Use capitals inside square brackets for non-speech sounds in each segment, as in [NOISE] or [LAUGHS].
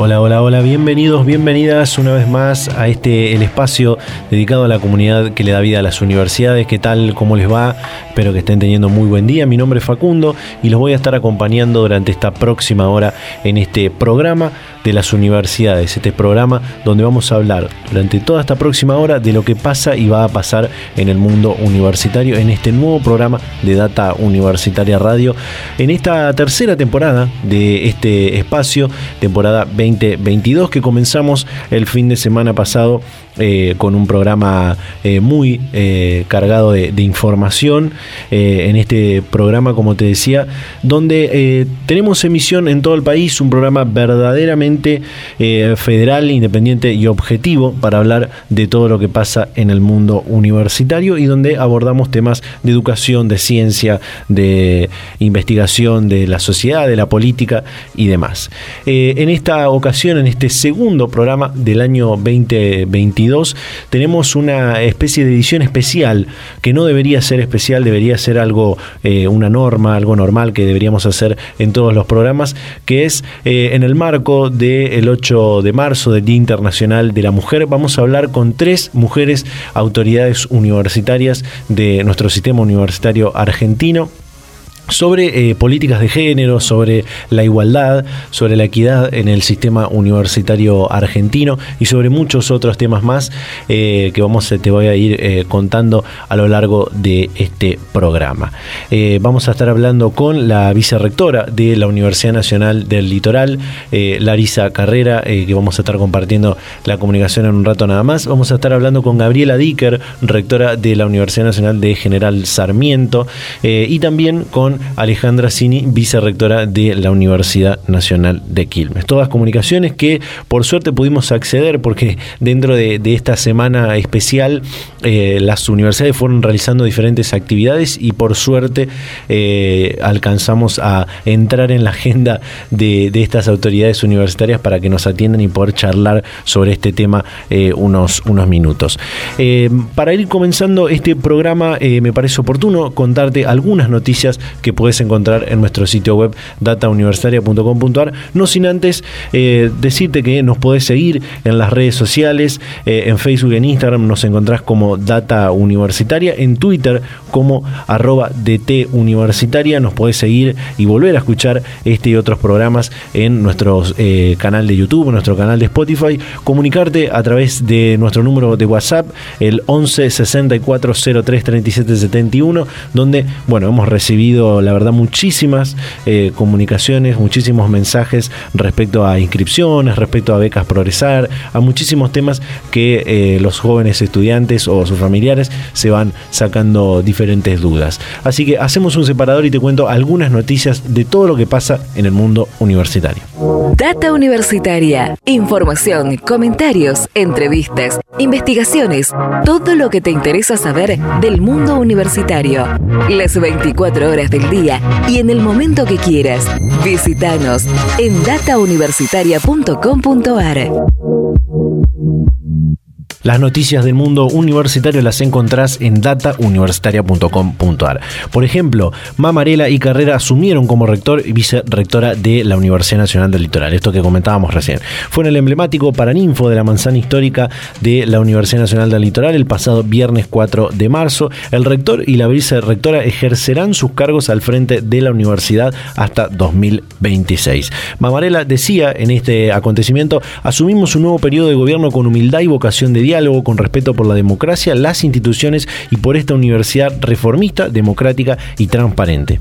Hola, hola, hola, bienvenidos, bienvenidas una vez más a este el espacio dedicado a la comunidad que le da vida a las universidades. ¿Qué tal? ¿Cómo les va? Espero que estén teniendo muy buen día. Mi nombre es Facundo y los voy a estar acompañando durante esta próxima hora en este programa de las universidades, este programa donde vamos a hablar durante toda esta próxima hora de lo que pasa y va a pasar en el mundo universitario en este nuevo programa de Data Universitaria Radio, en esta tercera temporada de este espacio, temporada 2022 que comenzamos el fin de semana pasado eh, con un programa eh, muy eh, cargado de, información en este programa, como te decía, donde tenemos emisión en todo el país, un programa verdaderamente federal, independiente y objetivo para hablar de todo lo que pasa en el mundo universitario y donde abordamos temas de educación, de ciencia, de investigación, de la sociedad, de la política y demás. en esta ocasión, en este segundo programa del año 2022, tenemos una especie de edición especial que no debería ser especial, debería ser algo, eh, una norma, algo normal que deberíamos hacer en todos los programas, que es eh, en el marco del 8 de marzo, del Día Internacional de la Mujer, vamos a hablar con tres mujeres autoridades universitarias de nuestro sistema universitario argentino sobre eh, políticas de género, sobre la igualdad, sobre la equidad en el sistema universitario argentino y sobre muchos otros temas más eh, que vamos, te voy a ir eh, contando a lo largo de este programa. vamos a estar hablando con la vicerrectora de la Universidad Nacional del Litoral, Larisa Carrera, que vamos a estar compartiendo la comunicación en un rato nada más. Vamos a estar hablando con Gabriela Dicker, rectora de la Universidad Nacional de General Sarmiento, y también con Alejandra Cini, vicerrectora de la Universidad Nacional de Quilmes. Todas comunicaciones que por suerte pudimos acceder porque dentro de, esta semana especial eh, las universidades fueron realizando diferentes actividades y por suerte eh, alcanzamos a entrar en la agenda de, estas autoridades universitarias para que nos atiendan y poder charlar sobre este tema eh, unos, unos minutos. para ir comenzando este programa me parece oportuno contarte algunas noticias que que puedes encontrar en nuestro sitio web datauniversitaria.com.ar. No sin antes eh, decirte que nos podés seguir en las redes sociales, eh, en Facebook, en Instagram nos encontrás como Data Universitaria, en Twitter como arroba DT Universitaria, nos podés seguir y volver a escuchar este y otros programas en nuestro eh, canal de YouTube, nuestro canal de Spotify, comunicarte a través de nuestro número de WhatsApp, el 11 64 03 37 71, donde, bueno, hemos recibido la verdad, muchísimas eh, comunicaciones, muchísimos mensajes respecto a inscripciones, respecto a becas progresar, a muchísimos temas que eh, los jóvenes estudiantes o sus familiares se van sacando diferentes dudas. Así que hacemos un separador y te cuento algunas noticias de todo lo que pasa en el mundo universitario. Data Universitaria. Información, comentarios, entrevistas, investigaciones, todo lo que te interesa saber del mundo universitario. Las 24 horas del día y en el momento que quieras. Visítanos en datauniversitaria.com.ar. Las noticias del mundo universitario las encontrás en datauniversitaria.com.ar. Por ejemplo, Mamarela y Carrera asumieron como rector y vicerrectora de la Universidad Nacional del Litoral, esto que comentábamos recién. Fue en el emblemático Paraninfo de la manzana histórica de la Universidad Nacional del Litoral el pasado viernes 4 de marzo. El rector y la vicerrectora ejercerán sus cargos al frente de la universidad hasta 2026. Mamarela decía en este acontecimiento, asumimos un nuevo periodo de gobierno con humildad y vocación de diálogo con respeto por la democracia, las instituciones y por esta universidad reformista, democrática y transparente.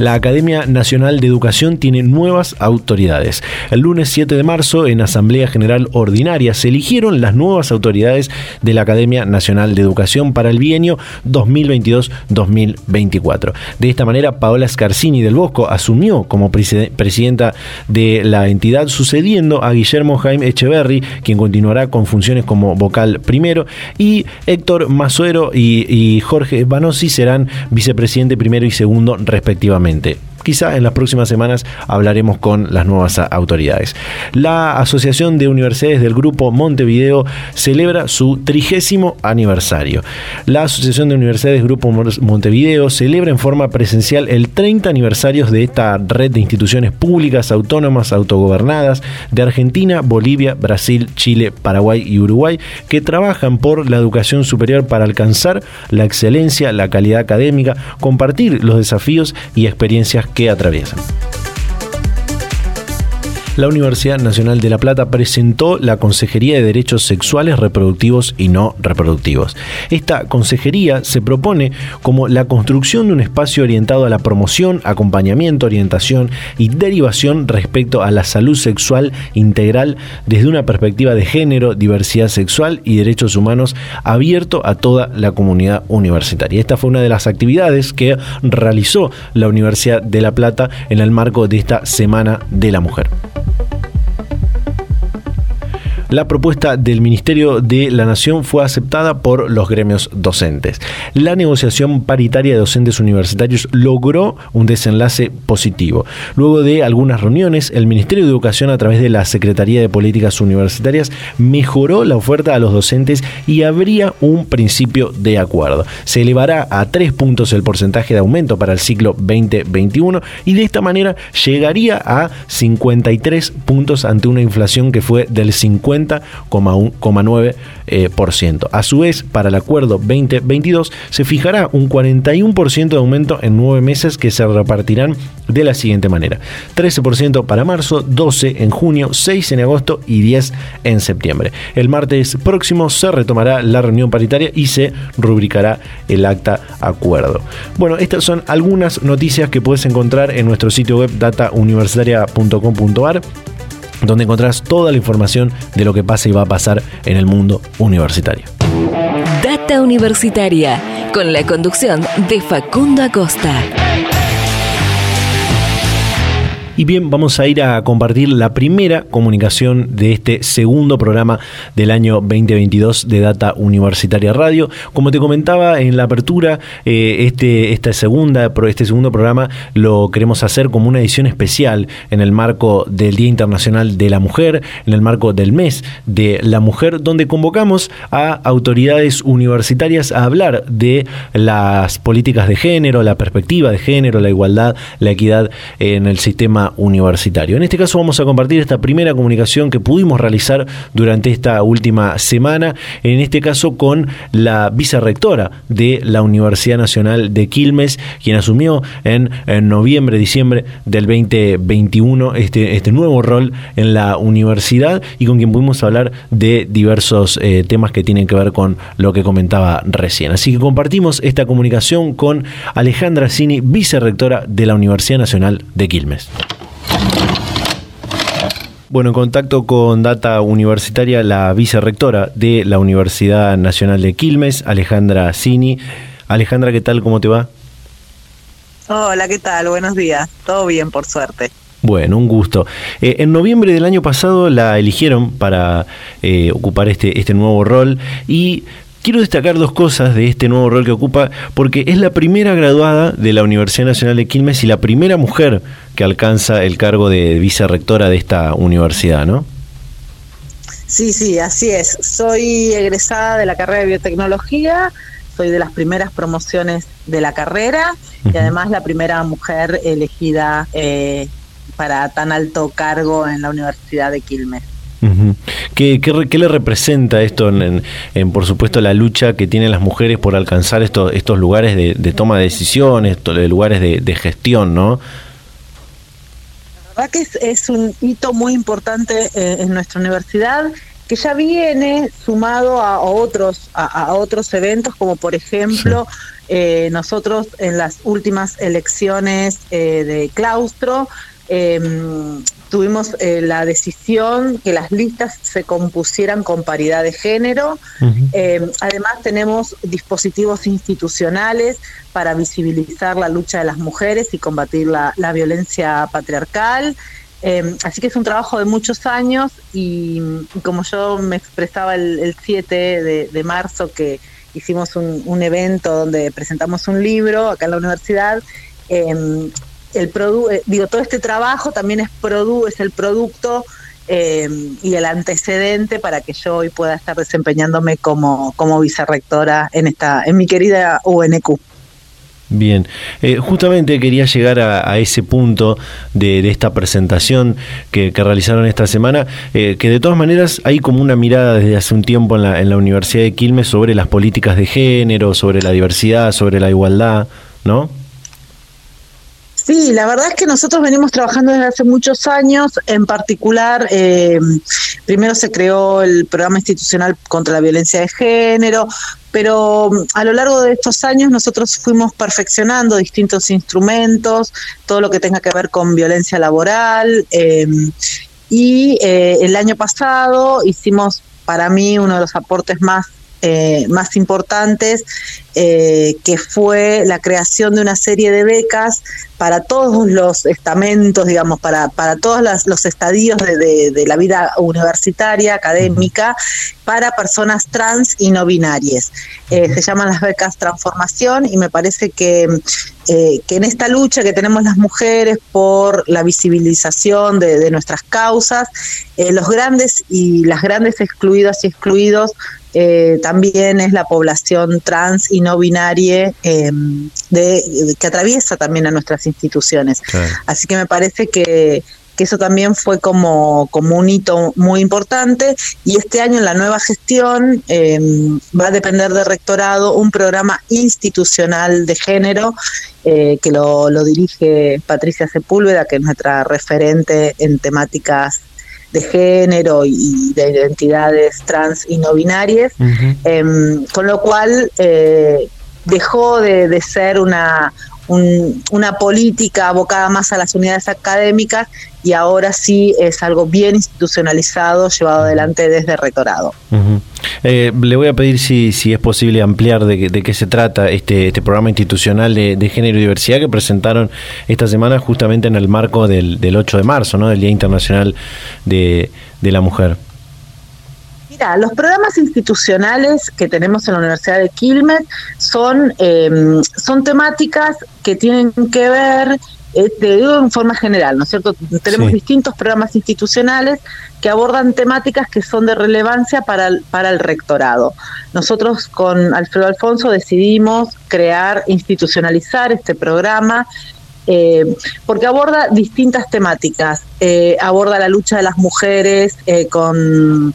La Academia Nacional de Educación tiene nuevas autoridades. El lunes 7 de marzo, en Asamblea General Ordinaria, se eligieron las nuevas autoridades de la Academia Nacional de Educación para el bienio 2022-2024. De esta manera, Paola Scarsini del Bosco asumió como presidenta de la entidad, sucediendo a Guillermo Jaime Echeverry, quien continuará con funciones como vocal primero, y Héctor Mazuero y, y Jorge Banossi serán vicepresidente primero y segundo respectivamente nuevamente Quizá en las próximas semanas hablaremos con las nuevas autoridades. La Asociación de Universidades del Grupo Montevideo celebra su trigésimo aniversario. La Asociación de Universidades Grupo Montevideo celebra en forma presencial el 30 aniversario de esta red de instituciones públicas autónomas autogobernadas de Argentina, Bolivia, Brasil, Chile, Paraguay y Uruguay que trabajan por la educación superior para alcanzar la excelencia, la calidad académica, compartir los desafíos y experiencias que atraviesan la Universidad Nacional de La Plata presentó la Consejería de Derechos Sexuales, Reproductivos y No Reproductivos. Esta consejería se propone como la construcción de un espacio orientado a la promoción, acompañamiento, orientación y derivación respecto a la salud sexual integral desde una perspectiva de género, diversidad sexual y derechos humanos abierto a toda la comunidad universitaria. Esta fue una de las actividades que realizó la Universidad de La Plata en el marco de esta Semana de la Mujer thank you la propuesta del Ministerio de la Nación fue aceptada por los gremios docentes. La negociación paritaria de docentes universitarios logró un desenlace positivo. Luego de algunas reuniones, el Ministerio de Educación a través de la Secretaría de Políticas Universitarias mejoró la oferta a los docentes y habría un principio de acuerdo. Se elevará a tres puntos el porcentaje de aumento para el ciclo 2021 y de esta manera llegaría a 53 puntos ante una inflación que fue del 50 40,9%. Eh, a su vez, para el acuerdo 2022 se fijará un 41% de aumento en nueve meses que se repartirán de la siguiente manera. 13% para marzo, 12 en junio, 6 en agosto y 10 en septiembre. El martes próximo se retomará la reunión paritaria y se rubricará el acta acuerdo. Bueno, estas son algunas noticias que puedes encontrar en nuestro sitio web datauniversitaria.com.ar donde encontrarás toda la información de lo que pasa y va a pasar en el mundo universitario. Data Universitaria, con la conducción de Facundo Acosta. Y bien, vamos a ir a compartir la primera comunicación de este segundo programa del año 2022 de Data Universitaria Radio. Como te comentaba en la apertura, eh, este, esta segunda, este segundo programa lo queremos hacer como una edición especial en el marco del Día Internacional de la Mujer, en el marco del mes de la mujer, donde convocamos a autoridades universitarias a hablar de las políticas de género, la perspectiva de género, la igualdad, la equidad en el sistema universitario. En este caso vamos a compartir esta primera comunicación que pudimos realizar durante esta última semana, en este caso con la vicerrectora de la Universidad Nacional de Quilmes, quien asumió en, noviembre, diciembre del 2021 este, este nuevo rol en la universidad y con quien pudimos hablar de diversos eh, temas que tienen que ver con lo que comentaba recién. Así que compartimos esta comunicación con Alejandra Cini, vicerrectora de la Universidad Nacional de Quilmes. Bueno, en contacto con Data Universitaria, la vicerrectora de la Universidad Nacional de Quilmes, Alejandra Cini. Alejandra, ¿qué tal? ¿Cómo te va? Hola, ¿qué tal? Buenos días. Todo bien, por suerte. Bueno, un gusto. Eh, en noviembre del año pasado la eligieron para eh, ocupar este, este nuevo rol y Quiero destacar dos cosas de este nuevo rol que ocupa, porque es la primera graduada de la Universidad Nacional de Quilmes y la primera mujer que alcanza el cargo de vicerrectora de esta universidad, ¿no? Sí, sí, así es. Soy egresada de la carrera de biotecnología, soy de las primeras promociones de la carrera y además la primera mujer elegida eh, para tan alto cargo en la Universidad de Quilmes. ¿Qué, le representa esto en, por supuesto, la lucha que tienen las mujeres por alcanzar estos, estos lugares de, toma de decisiones, de lugares de, gestión, no? La verdad que es, un hito muy importante eh, en nuestra universidad que ya viene sumado a, otros a, otros eventos como por ejemplo eh, nosotros en las últimas elecciones eh, de claustro em, tuvimos eh, la decisión que las listas se compusieran con paridad de género. Eh, además tenemos dispositivos institucionales para visibilizar la lucha de las mujeres y combatir la, violencia patriarcal. Eh, así que es un trabajo de muchos años y, como yo me expresaba el, 7 de, marzo que hicimos un, un, evento donde presentamos un libro acá en la universidad, el produ eh, digo, todo este trabajo también es, produ es el producto eh, y el antecedente para que yo hoy pueda estar desempeñándome como, como vicerrectora en, esta, en mi querida UNQ. Bien, eh, justamente quería llegar a, ese punto de, esta presentación que, realizaron esta semana, que de todas maneras hay como una mirada desde hace un tiempo en la, en la Universidad de Quilmes sobre las políticas de género, sobre la diversidad, sobre la igualdad, ¿no? Sí, la verdad es que nosotros venimos trabajando desde hace muchos años, en particular, eh, primero se creó el programa institucional contra la violencia de género, pero a lo largo de estos años nosotros fuimos perfeccionando distintos instrumentos, todo lo que tenga que ver con violencia laboral, eh, y eh, el año pasado hicimos para mí uno de los aportes más eh, más importantes, eh, que fue la creación de una serie de becas para todos los estamentos, digamos, para, para todos los estadios de, la vida universitaria, académica, para personas trans y no binarias. Eh, se llaman las becas Transformación y me parece que, que en esta lucha que tenemos las mujeres por la visibilización de, de nuestras causas, los grandes y las grandes excluidas y excluidos eh, también es la población trans y no binaria em, de, que atraviesa también a nuestras instituciones. Así que me parece que, eso también fue como, como un hito muy importante y este año en la nueva gestión em, va a depender del rectorado un programa institucional de género eh, que lo, lo dirige Patricia Sepúlveda, que es nuestra referente en temáticas de género y de identidades trans y no binarias, em, con lo cual eh, dejó de, ser una, una política abocada más a las unidades académicas y ahora sí es algo bien institucionalizado, llevado adelante desde el rectorado. Eh, le voy a pedir si, si es posible ampliar de, qué se trata este, este programa institucional de, género y diversidad que presentaron esta semana justamente en el marco del, del 8 de marzo, ¿no? del Día Internacional de, la Mujer. Mira, los programas institucionales que tenemos en la Universidad de Quilmes son, em, son temáticas que tienen que ver eh, te digo en forma general, ¿no es cierto? Tenemos distintos programas institucionales que abordan temáticas que son de relevancia para el, para el rectorado. Nosotros con Alfredo Alfonso decidimos crear, institucionalizar este programa eh, porque aborda distintas temáticas. Eh, aborda la lucha de las mujeres con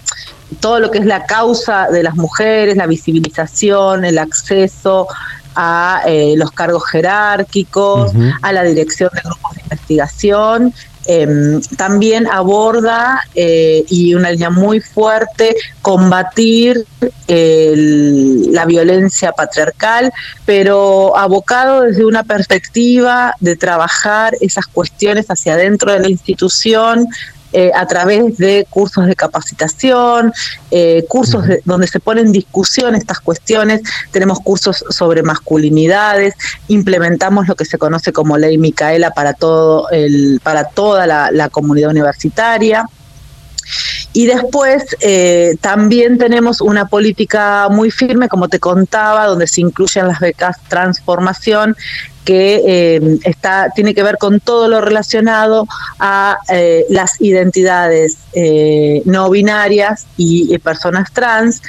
todo lo que es la causa de las mujeres, la visibilización, el acceso a eh, los cargos jerárquicos, a la dirección de grupos de investigación. Em, también aborda, eh, y una línea muy fuerte, combatir la violencia patriarcal, pero abocado desde una perspectiva de trabajar esas cuestiones hacia adentro de la institución, eh, a través de cursos de capacitación, eh, cursos donde se ponen en discusión estas cuestiones, tenemos cursos sobre masculinidades, implementamos lo que se conoce como ley Micaela para todo el, para toda la, comunidad universitaria. Y después eh, también tenemos una política muy firme, como te contaba, donde se incluyen las becas transformación que eh, está, tiene que ver con todo lo relacionado a eh, las identidades eh, no binarias y, personas trans,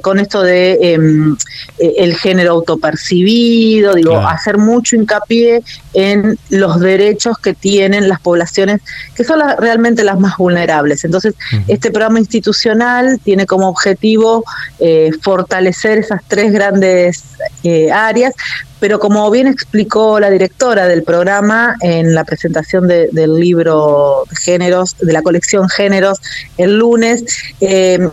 con esto de em, el género autopercibido, digo, hacer mucho hincapié en los derechos que tienen las poblaciones que son realmente las más vulnerables. Entonces, este programa institucional tiene como objetivo fortalecer esas tres grandes áreas, pero como bien explicó la directora del programa en la presentación del libro Géneros, de la colección Géneros, el lunes, eh,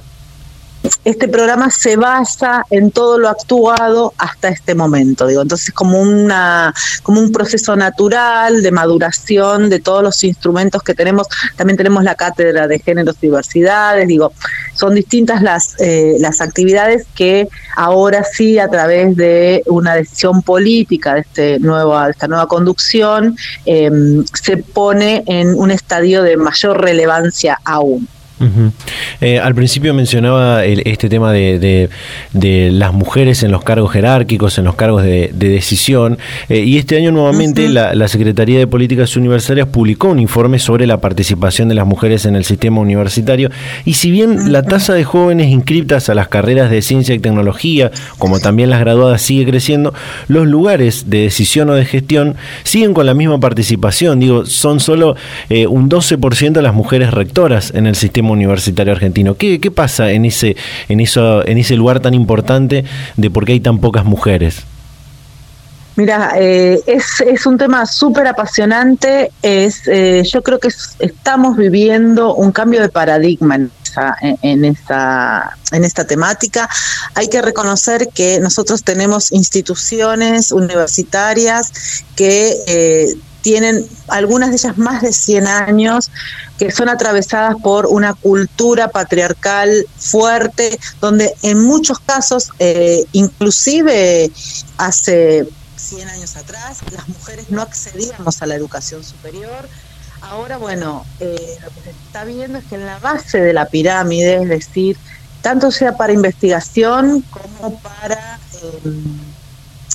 este programa se basa en todo lo actuado hasta este momento, digo, entonces como una como un proceso natural de maduración de todos los instrumentos que tenemos, también tenemos la cátedra de géneros y diversidades, digo, son distintas las eh, las actividades que ahora sí a través de una decisión política de este nueva esta nueva conducción em, se pone en un estadio de mayor relevancia aún. Eh, al principio mencionaba este tema de, las mujeres en los cargos jerárquicos, en los cargos de, decisión, eh, y este año nuevamente la, Secretaría de Políticas Universitarias publicó un informe sobre la participación de las mujeres en el sistema universitario, y si bien la tasa de jóvenes inscriptas a las carreras de ciencia y tecnología, como también las graduadas, sigue creciendo, los lugares de decisión o de gestión siguen con la misma participación, digo, son solo eh, un 12% de las mujeres rectoras en el sistema universitario argentino. ¿Qué, qué pasa en ese, en, eso, en ese lugar tan importante de por qué hay tan pocas mujeres? Mira, eh, es, es, un tema súper apasionante. Es, eh, yo creo que estamos viviendo un cambio de paradigma en en, esta, en esta temática. Hay que reconocer que nosotros tenemos instituciones universitarias que eh, tienen algunas de ellas más de 100 años, que son atravesadas por una cultura patriarcal fuerte, donde en muchos casos, eh, inclusive hace 100 años atrás, las mujeres no accedíamos a la educación superior. Ahora, bueno, eh, lo que se está viendo es que en la base de la pirámide, es decir, tanto sea para investigación como para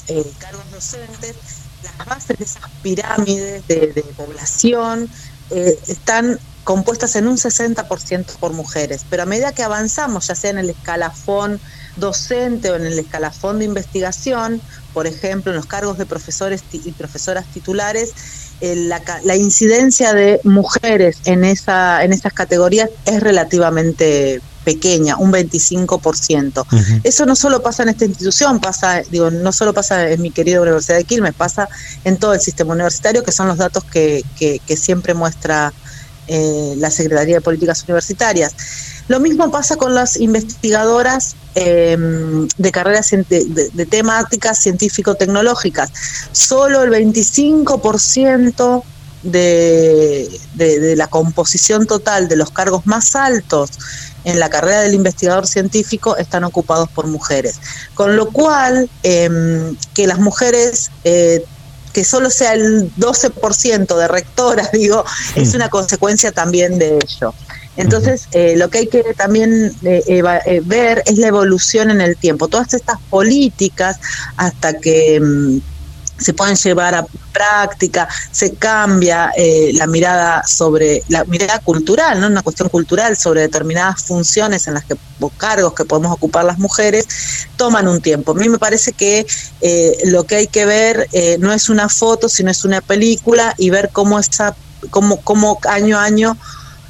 eh, cargos docentes, las bases de esas pirámides de, población eh, están compuestas en un 60% por mujeres, pero a medida que avanzamos, ya sea en el escalafón docente o en el escalafón de investigación, por ejemplo, en los cargos de profesores y profesoras titulares, eh, la, la, incidencia de mujeres en, esa, en esas categorías es relativamente pequeña, un 25%. Eso no solo pasa en esta institución, pasa, digo, no solo pasa en mi querida Universidad de Quilmes, pasa en todo el sistema universitario, que son los datos que, que, siempre muestra eh, la Secretaría de Políticas Universitarias. Lo mismo pasa con las investigadoras em, de carreras de, temáticas científico-tecnológicas. Solo el 25% de, de, la composición total de los cargos más altos en la carrera del investigador científico están ocupados por mujeres. Con lo cual, em, que las mujeres... Eh, que solo sea el 12% de rectoras, [LAUGHS] digo, es una consecuencia también de ello. Entonces, eh, lo que hay que también eh, ver es la evolución en el tiempo. Todas estas políticas, hasta que em, se pueden llevar a práctica, se cambia eh, la mirada sobre la mirada cultural, ¿no? Una cuestión cultural sobre determinadas funciones en las que o cargos que podemos ocupar las mujeres toman un tiempo. A mí me parece que eh, lo que hay que ver eh, no es una foto, sino es una película y ver cómo esa cómo, cómo año a año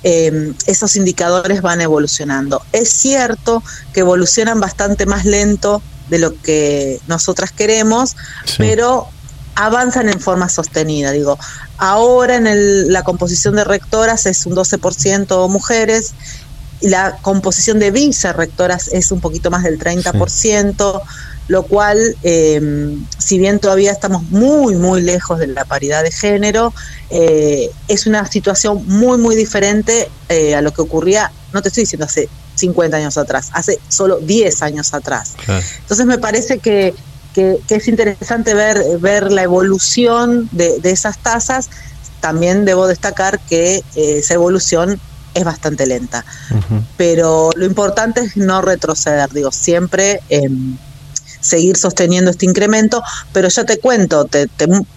esos indicadores van evolucionando. Es cierto que evolucionan bastante más lento de lo que nosotras queremos, pero avanzan en forma sostenida. Digo, ahora en la composición de rectoras es un 12% mujeres, la composición de vicerrectoras es un poquito más del 30%, lo cual, em, si bien todavía estamos muy, muy lejos de la paridad de género, eh, es una situación muy, muy diferente eh, a lo que ocurría, no te estoy diciendo hace 50 años atrás, hace solo 10 años atrás. Entonces me parece que que, es interesante ver, ver la evolución de, esas tasas. También debo destacar que eh, esa evolución es bastante lenta. Pero lo importante es no retroceder, digo, siempre em, seguir sosteniendo este incremento, pero ya te cuento, te,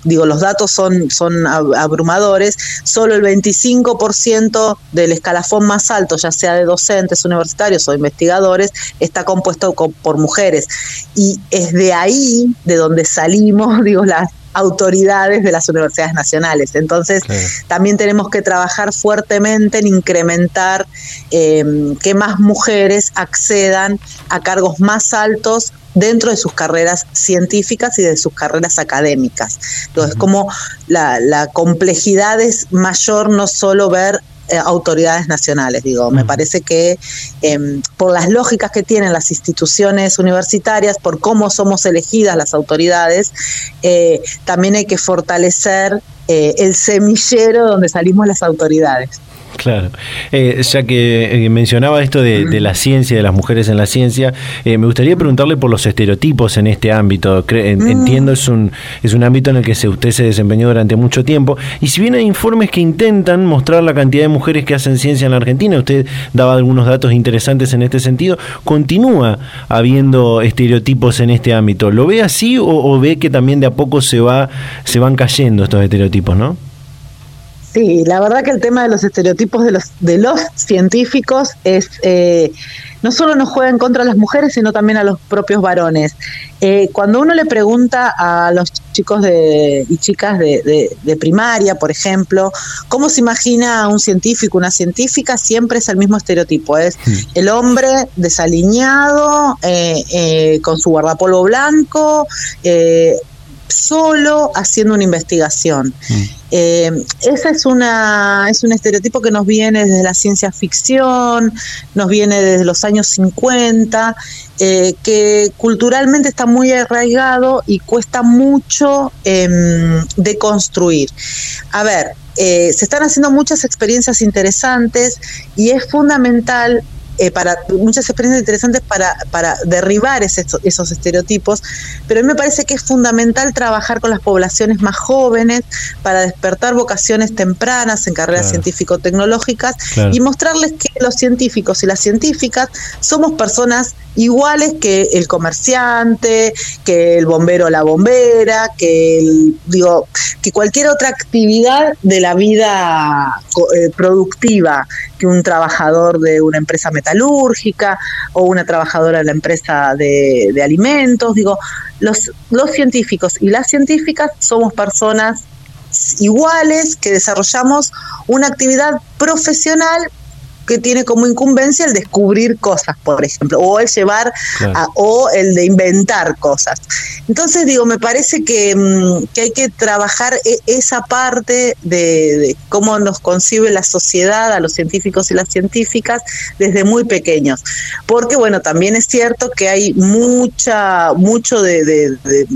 digo, los datos son, son abrumadores, solo el 25% del escalafón más alto, ya sea de docentes universitarios o investigadores, está compuesto por mujeres. Y es de ahí de donde salimos, [LAUGHS] digo, las autoridades de las universidades nacionales. Entonces, también tenemos que trabajar fuertemente en incrementar em, que más mujeres accedan a cargos más altos dentro de sus carreras científicas y de sus carreras académicas. Entonces, como la, la complejidad es mayor no solo ver eh, autoridades nacionales. Digo, me parece que em, por las lógicas que tienen las instituciones universitarias, por cómo somos elegidas las autoridades, eh, también hay que fortalecer eh, el semillero donde salimos las autoridades. Claro. Eh, ya que eh, mencionaba esto de, la ciencia, de las mujeres en la ciencia, eh, me gustaría preguntarle por los estereotipos en este ámbito. Mm. Entiendo, es un, es un ámbito en el que se, usted se desempeñó durante mucho tiempo. Y si bien hay informes que intentan mostrar la cantidad de mujeres que hacen ciencia en la Argentina, usted daba algunos datos interesantes en este sentido, continúa habiendo estereotipos en este ámbito. ¿Lo ve así o, o ve que también de a poco se, va, se van cayendo estos estereotipos, no? Sí, la verdad que el tema de los estereotipos de los, de los científicos es eh, no solo nos juega en contra de las mujeres, sino también a los propios varones. Eh, cuando uno le pregunta a los chicos de, y chicas de, primaria, por ejemplo, cómo se imagina a un científico, una científica, siempre es el mismo estereotipo, es hmm. el hombre desaliñado, eh, con su guardapolvo blanco, solo haciendo una investigación. Mm. Eh, ese es, una, es un estereotipo que nos viene desde la ciencia ficción, nos viene desde los años 50, eh, que culturalmente está muy arraigado y cuesta mucho eh, de construir. A ver, eh, se están haciendo muchas experiencias interesantes y es fundamental eh, para muchas experiencias interesantes para, para derribar esos estereotipos, pero a mí me parece que es fundamental trabajar con las poblaciones más jóvenes para despertar vocaciones tempranas en carreras científico-tecnológicas y mostrarles que los científicos y las científicas somos personas iguales que el comerciante, que el bombero o la bombera, que el, digo, que cualquier otra actividad de la vida eh, productiva que un trabajador de una empresa metalúrgica o una trabajadora de la empresa de, de alimentos, digo, los, los científicos y las científicas somos personas iguales que desarrollamos una actividad profesional que tiene como incumbencia el descubrir cosas, por ejemplo, o el llevar o el de inventar cosas. Entonces, digo, me parece que, mm, hay que trabajar e, esa parte de, cómo nos concibe la sociedad, a los científicos y las científicas, desde muy pequeños. Porque, bueno, también es cierto que hay mucha, mucho de de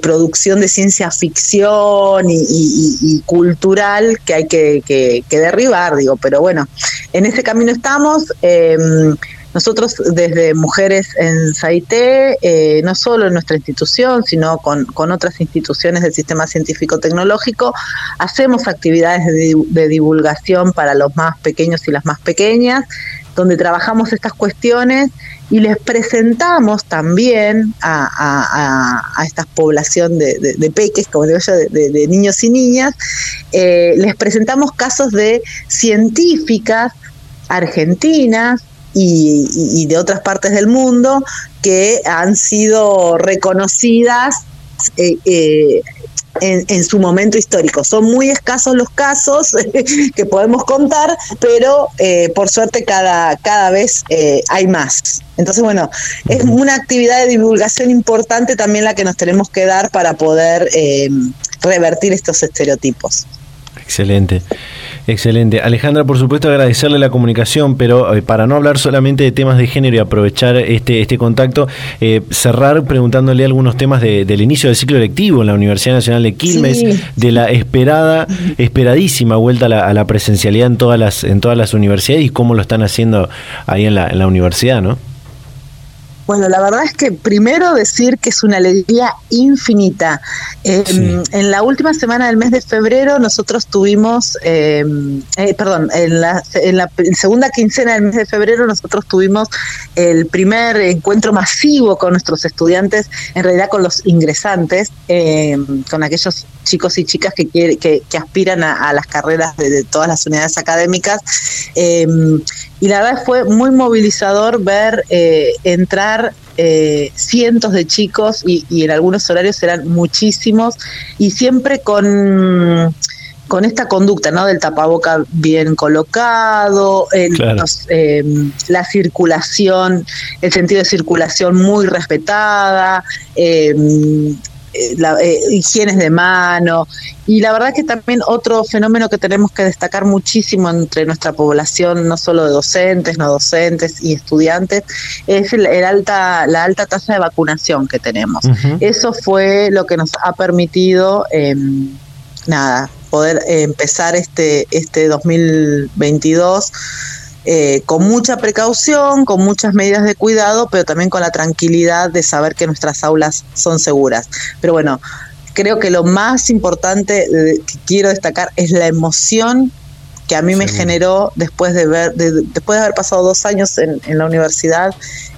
producción de ciencia ficción y, cultural que hay que, derribar, digo, pero bueno, en ese camino estamos. Em, nosotros desde Mujeres en Saité, eh, no solo en nuestra institución, sino con, otras instituciones del sistema científico-tecnológico, hacemos actividades de, divulgación para los más pequeños y las más pequeñas, donde trabajamos estas cuestiones y les presentamos también a, esta población de, peques, como digo yo, de, niños y niñas, eh, les presentamos casos de científicas argentinas y, de otras partes del mundo que han sido reconocidas eh, eh, en, su momento histórico. Son muy escasos los casos [LAUGHS] que podemos contar, pero eh, por suerte cada, cada vez eh, hay más. Entonces, bueno, es una actividad de divulgación importante también la que nos tenemos que dar para poder eh, revertir estos estereotipos. Excelente. Excelente. Alejandra, por supuesto, agradecerle la comunicación, pero eh, para no hablar solamente de temas de género y aprovechar este, este contacto, eh, cerrar preguntándole algunos temas del inicio del ciclo lectivo en la Universidad Nacional de Quilmes, de la esperada, esperadísima vuelta a la, presencialidad en todas las, en todas las universidades y cómo lo están haciendo ahí en la, en la universidad, ¿no? Bueno, la verdad es que primero decir que es una alegría infinita. Em, en la última semana del mes de febrero nosotros tuvimos, em, eh, perdón, en la, en la segunda quincena del mes de febrero nosotros tuvimos el primer encuentro masivo con nuestros estudiantes, en realidad con los ingresantes, em, con aquellos chicos y chicas que, que, que aspiran a, las carreras de, todas las unidades académicas y la verdad fue muy movilizador ver eh, entrar eh, cientos de chicos y, en algunos horarios eran muchísimos y siempre con con esta conducta, ¿no? Del tapaboca bien colocado, eh, la circulación, el sentido de circulación muy respetada, eh, eh, la, higienes de mano. Y la verdad que también otro fenómeno que tenemos que destacar muchísimo entre nuestra población, no solo de docentes, no docentes y estudiantes, es el, alta, la alta tasa de vacunación que tenemos. Eso fue lo que nos ha permitido, em, nada, poder eh, empezar este, este 2022 eh, con mucha precaución, con muchas medidas de cuidado, pero también con la tranquilidad de saber que nuestras aulas son seguras. Pero bueno, creo que lo más importante que quiero destacar es la emoción que a mí me generó después de ver, después de haber pasado dos años en, la universidad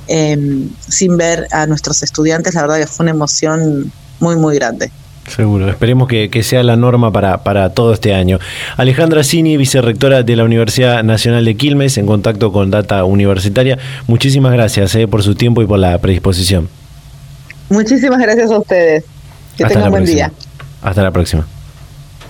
em, sin ver a nuestros estudiantes, la verdad que fue una emoción muy, muy grande. Seguro, esperemos que, sea la norma para, para, todo este año. Alejandra Cini, vicerrectora de la Universidad Nacional de Quilmes, en contacto con Data Universitaria, muchísimas gracias eh, por su tiempo y por la predisposición. Muchísimas gracias a ustedes. Que tengan buen día. Hasta la próxima.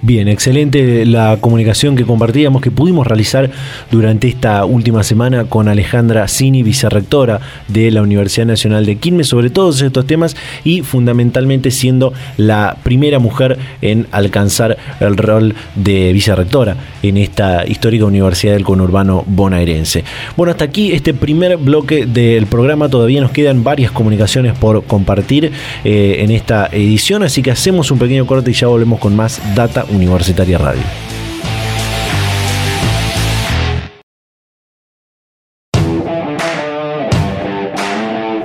Bien, excelente la comunicación que compartíamos, que pudimos realizar durante esta última semana con Alejandra Cini, vicerrectora de la Universidad Nacional de Quilmes, sobre todos estos temas y fundamentalmente siendo la primera mujer en alcanzar el rol de vicerrectora en esta histórica Universidad del Conurbano bonaerense. Bueno, hasta aquí este primer bloque del programa, todavía nos quedan varias comunicaciones por compartir eh, en esta edición, así que hacemos un pequeño corte y ya volvemos con más data Universitaria Radio.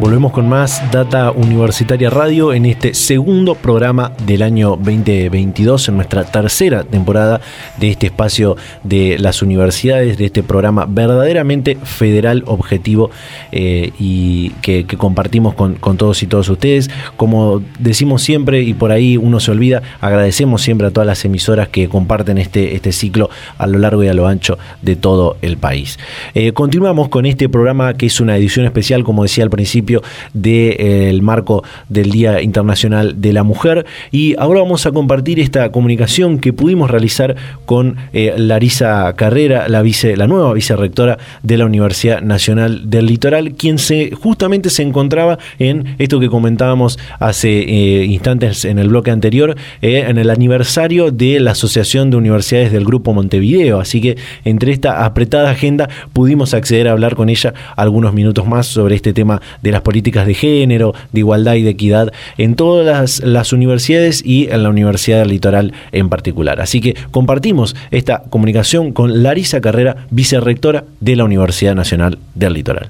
Volvemos con más Data Universitaria Radio en este segundo programa del año 2022, en nuestra tercera temporada de este espacio de las universidades, de este programa verdaderamente federal, objetivo eh, y que, compartimos con, todos y todos ustedes. Como decimos siempre y por ahí uno se olvida, agradecemos siempre a todas las emisoras que comparten este, este ciclo a lo largo y a lo ancho de todo el país. Eh, continuamos con este programa que es una edición especial, como decía al principio, del marco del Día Internacional de la Mujer. Y ahora vamos a compartir esta comunicación que pudimos realizar con eh, Larisa Carrera, la, vice, la nueva vicerrectora de la Universidad Nacional del Litoral, quien justamente se encontraba en esto que comentábamos hace eh, instantes en el bloque anterior, eh, en el aniversario de la Asociación de Universidades del Grupo Montevideo. Así que entre esta apretada agenda pudimos acceder a hablar con ella algunos minutos más sobre este tema de las políticas de género, de igualdad y de equidad en todas las, universidades y en la Universidad del Litoral en particular. Así que compartimos esta comunicación con Larisa Carrera, vicerrectora de la Universidad Nacional del Litoral.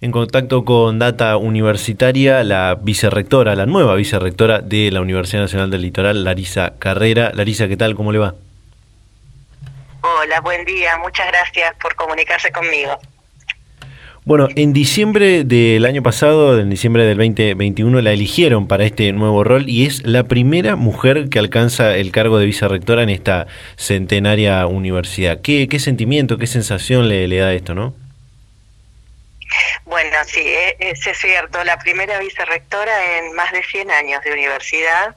En contacto con Data Universitaria, la vicerrectora, la nueva vicerrectora de la Universidad Nacional del Litoral, Larisa Carrera. Larisa, ¿qué tal? ¿Cómo le va? Hola, buen día. Muchas gracias por comunicarse conmigo. Bueno, en diciembre del año pasado, en diciembre del 2021, la eligieron para este nuevo rol y es la primera mujer que alcanza el cargo de vicerrectora en esta centenaria universidad. ¿Qué, qué sentimiento, qué sensación le, da esto, no? Bueno, sí, e, es, es cierto. La primera vicerrectora en más de 100 años de universidad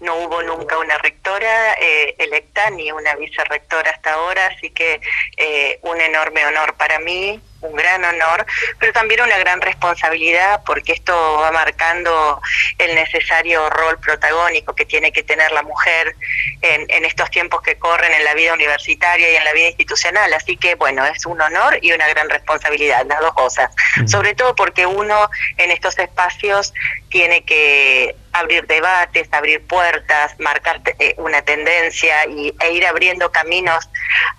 no hubo nunca una rectora eh, electa ni una vicerrectora hasta ahora, así que eh, un enorme honor para mí un gran honor, pero también una gran responsabilidad porque esto va marcando el necesario rol protagónico que tiene que tener la mujer en, en, estos tiempos que corren en la vida universitaria y en la vida institucional. Así que bueno, es un honor y una gran responsabilidad, las dos cosas. Sobre todo porque uno en estos espacios tiene que abrir debates, abrir puertas, marcar eh, una tendencia y, e ir abriendo caminos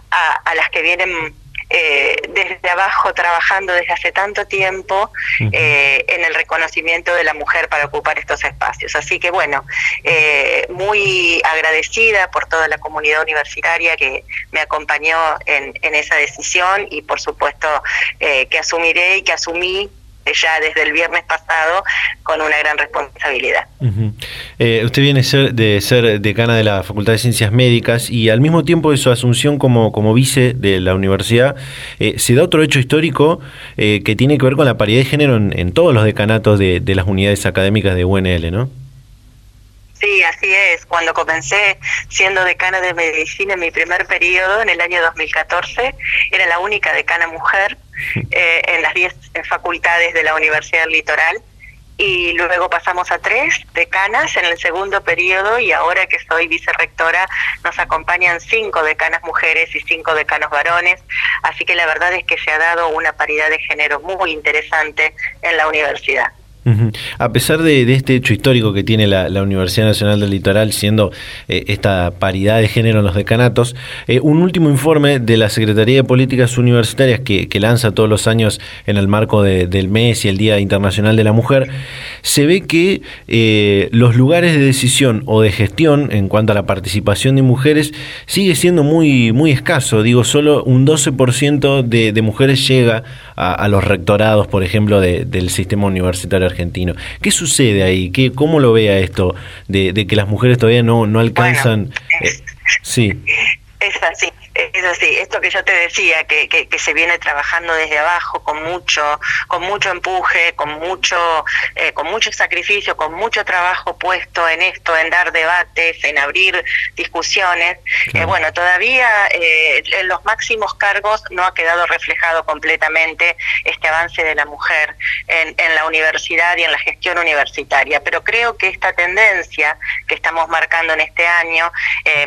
a, a las que vienen eh, desde abajo trabajando desde hace tanto tiempo eh, en el reconocimiento de la mujer para ocupar estos espacios. Así que bueno, eh, muy agradecida por toda la comunidad universitaria que me acompañó en, esa decisión y por supuesto que asumiré y que asumí ya desde el viernes pasado con una gran responsabilidad. Eh, usted viene de ser decana de la Facultad de Ciencias Médicas y al mismo tiempo de su asunción como, como vice de la universidad, eh, se da otro hecho histórico eh, que tiene que ver con la paridad de género en, todos los decanatos de, de las unidades académicas de UNL, ¿no? Sí, así es. Cuando comencé siendo decana de medicina en mi primer periodo, en el año 2014, era la única decana mujer eh, en las 10 facultades de la Universidad del Litoral. Y luego pasamos a tres decanas en el segundo periodo y ahora que soy vicerrectora nos acompañan cinco decanas mujeres y cinco decanos varones. Así que la verdad es que se ha dado una paridad de género muy interesante en la universidad. A pesar de, este hecho histórico que tiene la, Universidad Nacional del Litoral, siendo eh, esta paridad de género en los decanatos, eh, un último informe de la Secretaría de Políticas Universitarias que, lanza todos los años en el marco del mes y el Día Internacional de la Mujer, se ve que eh, los lugares de decisión o de gestión en cuanto a la participación de mujeres sigue siendo muy, muy escaso. Digo, solo un 12% de, de mujeres llega a, los rectorados, por ejemplo, del sistema universitario argentino. ¿Qué sucede ahí? ¿Qué, ¿Cómo lo vea esto de, que las mujeres todavía no, no alcanzan... Eh, sí. Es así. Es así, esto que yo te decía, que, que, se viene trabajando desde abajo con mucho, con mucho empuje, con mucho, eh, con mucho sacrificio, con mucho trabajo puesto en esto, en dar debates, en abrir discusiones. Eh, bueno, todavía eh, en los máximos cargos no ha quedado reflejado completamente este avance de la mujer en, en la universidad y en la gestión universitaria, pero creo que esta tendencia que estamos marcando en este año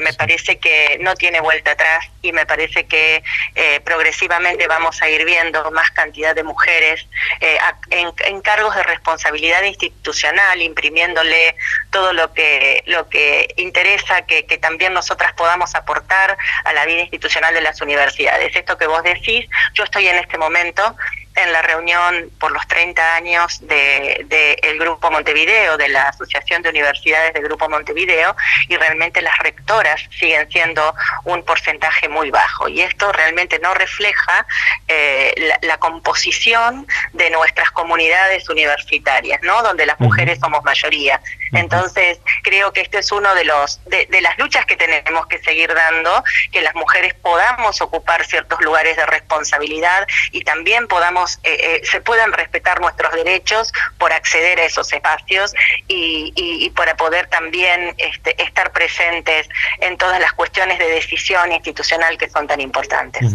me parece que no tiene vuelta atrás y me parece que eh, progresivamente vamos a ir viendo más cantidad de mujeres eh, en, cargos de responsabilidad institucional, imprimiéndole todo lo que, lo que interesa que, que también nosotras podamos aportar a la vida institucional de las universidades. Esto que vos decís, yo estoy en este momento en la reunión por los 30 años del de, el Grupo Montevideo, de la Asociación de Universidades del Grupo Montevideo, y realmente las rectoras siguen siendo un porcentaje muy bajo. Y esto realmente no refleja eh, la, composición de nuestras comunidades universitarias, ¿no? donde las mujeres somos mayoría. Entonces, creo que este es uno de los de, las luchas que tenemos que seguir dando, que las mujeres podamos ocupar ciertos lugares de responsabilidad y también podamos eh, eh, se puedan respetar nuestros derechos por acceder a esos espacios y, para poder también este, estar presentes en todas las cuestiones de decisión institucional que son tan importantes.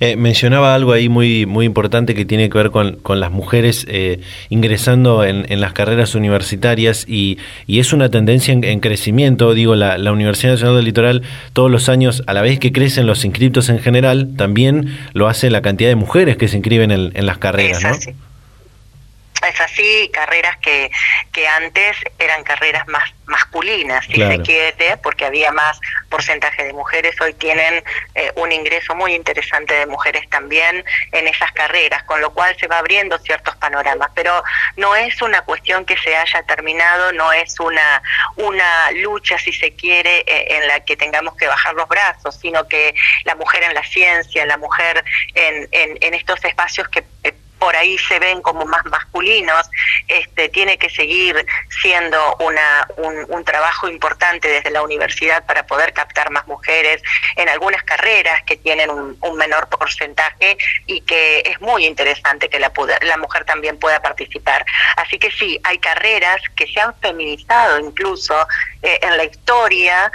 Eh, mencionaba algo ahí muy muy importante que tiene que ver con, las mujeres ingresando en, en las carreras universitarias y es una tendencia en, crecimiento. Digo, la, Universidad Nacional del Litoral todos los años, a la vez que crecen los inscriptos en general, también lo hace la cantidad de mujeres que se inscriben en, las carreras, ¿no? Es así, carreras que, que antes eran carreras más masculinas, si se quiere, porque había más porcentaje de mujeres, hoy tienen eh, un ingreso muy interesante de mujeres también en esas carreras, con lo cual se va abriendo ciertos panoramas, pero no es una cuestión que se haya terminado, no es una, una lucha, si se quiere, eh, en la que tengamos que bajar los brazos, sino que la mujer en la ciencia, la mujer en, en, en estos espacios que eh, por ahí se ven como más masculinos, este, tiene que seguir siendo una, un, trabajo importante desde la universidad para poder captar más mujeres en algunas carreras que tienen un, menor porcentaje y que es muy interesante que la, la mujer también pueda participar. Así que sí, hay carreras que se han feminizado incluso eh, en la historia,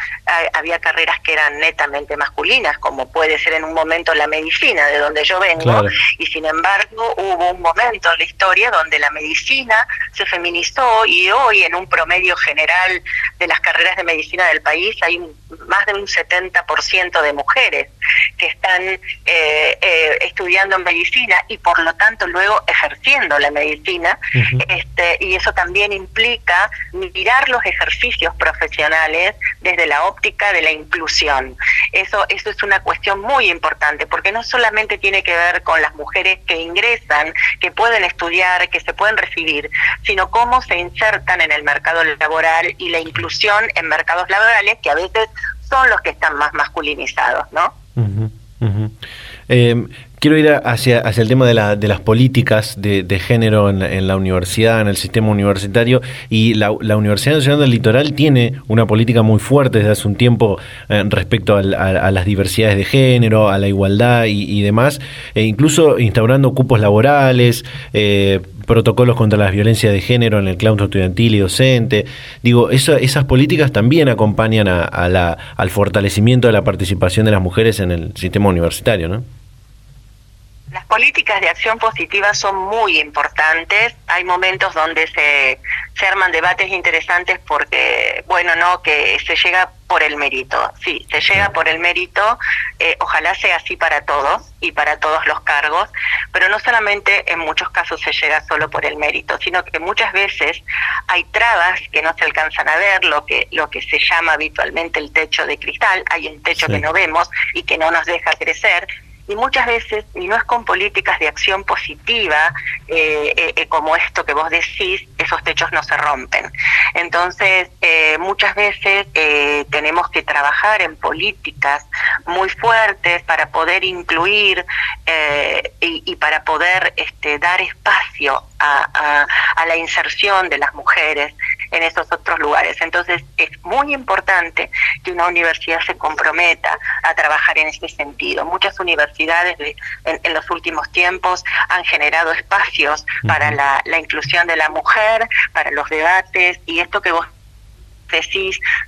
había carreras que eran netamente masculinas, como puede ser en un momento la medicina, de donde yo vengo, y sin embargo hubo hubo un momento en la historia donde la medicina se feminizó y hoy en un promedio general de las carreras de medicina del país hay más de un 70% de mujeres que están eh, eh, estudiando en medicina y por lo tanto luego ejerciendo la medicina este, y eso también implica mirar los ejercicios profesionales desde la óptica de la inclusión. Eso, eso es una cuestión muy importante porque no solamente tiene que ver con las mujeres que ingresan que pueden estudiar, que se pueden recibir, sino cómo se insertan en el mercado laboral y la inclusión en mercados laborales que a veces son los que están más masculinizados, ¿no? Uh -huh, uh -huh. Eh, quiero ir hacia, hacia el tema de, la, de las políticas de, género en, la universidad, en el sistema universitario, y la, Universidad Nacional del Litoral tiene una política muy fuerte desde hace un tiempo eh, respecto a, las diversidades de género, a la igualdad y, demás, e incluso instaurando cupos laborales, eh, protocolos contra las violencias de género en el claustro estudiantil y docente. Digo, esas políticas también acompañan a, la, al fortalecimiento de la participación de las mujeres en el sistema universitario, ¿no? Las políticas de acción positiva son muy importantes. Hay momentos donde se, se arman debates interesantes porque, bueno, no, que se llega por el mérito. Sí, se llega por el mérito. Eh, ojalá sea así para todos y para todos los cargos, pero no solamente en muchos casos se llega solo por el mérito, sino que muchas veces hay trabas que no se alcanzan a ver, lo que lo que se llama habitualmente el techo de cristal. Hay un techo que no vemos y que no nos deja crecer y muchas veces, y no es con políticas de acción positiva, eh, eh, eh, como esto que vos decís, esos techos no se rompen. Entonces, muchas veces tenemos que trabajar en políticas muy fuertes para poder incluir y, para poder este, dar espacio a, a la inserción de las mujeres en esos otros lugares. Entonces es muy importante que una universidad se comprometa a trabajar en ese sentido. Muchas universidades en, los últimos tiempos han generado espacios para la, la inclusión de la mujer, para los debates y esto que vos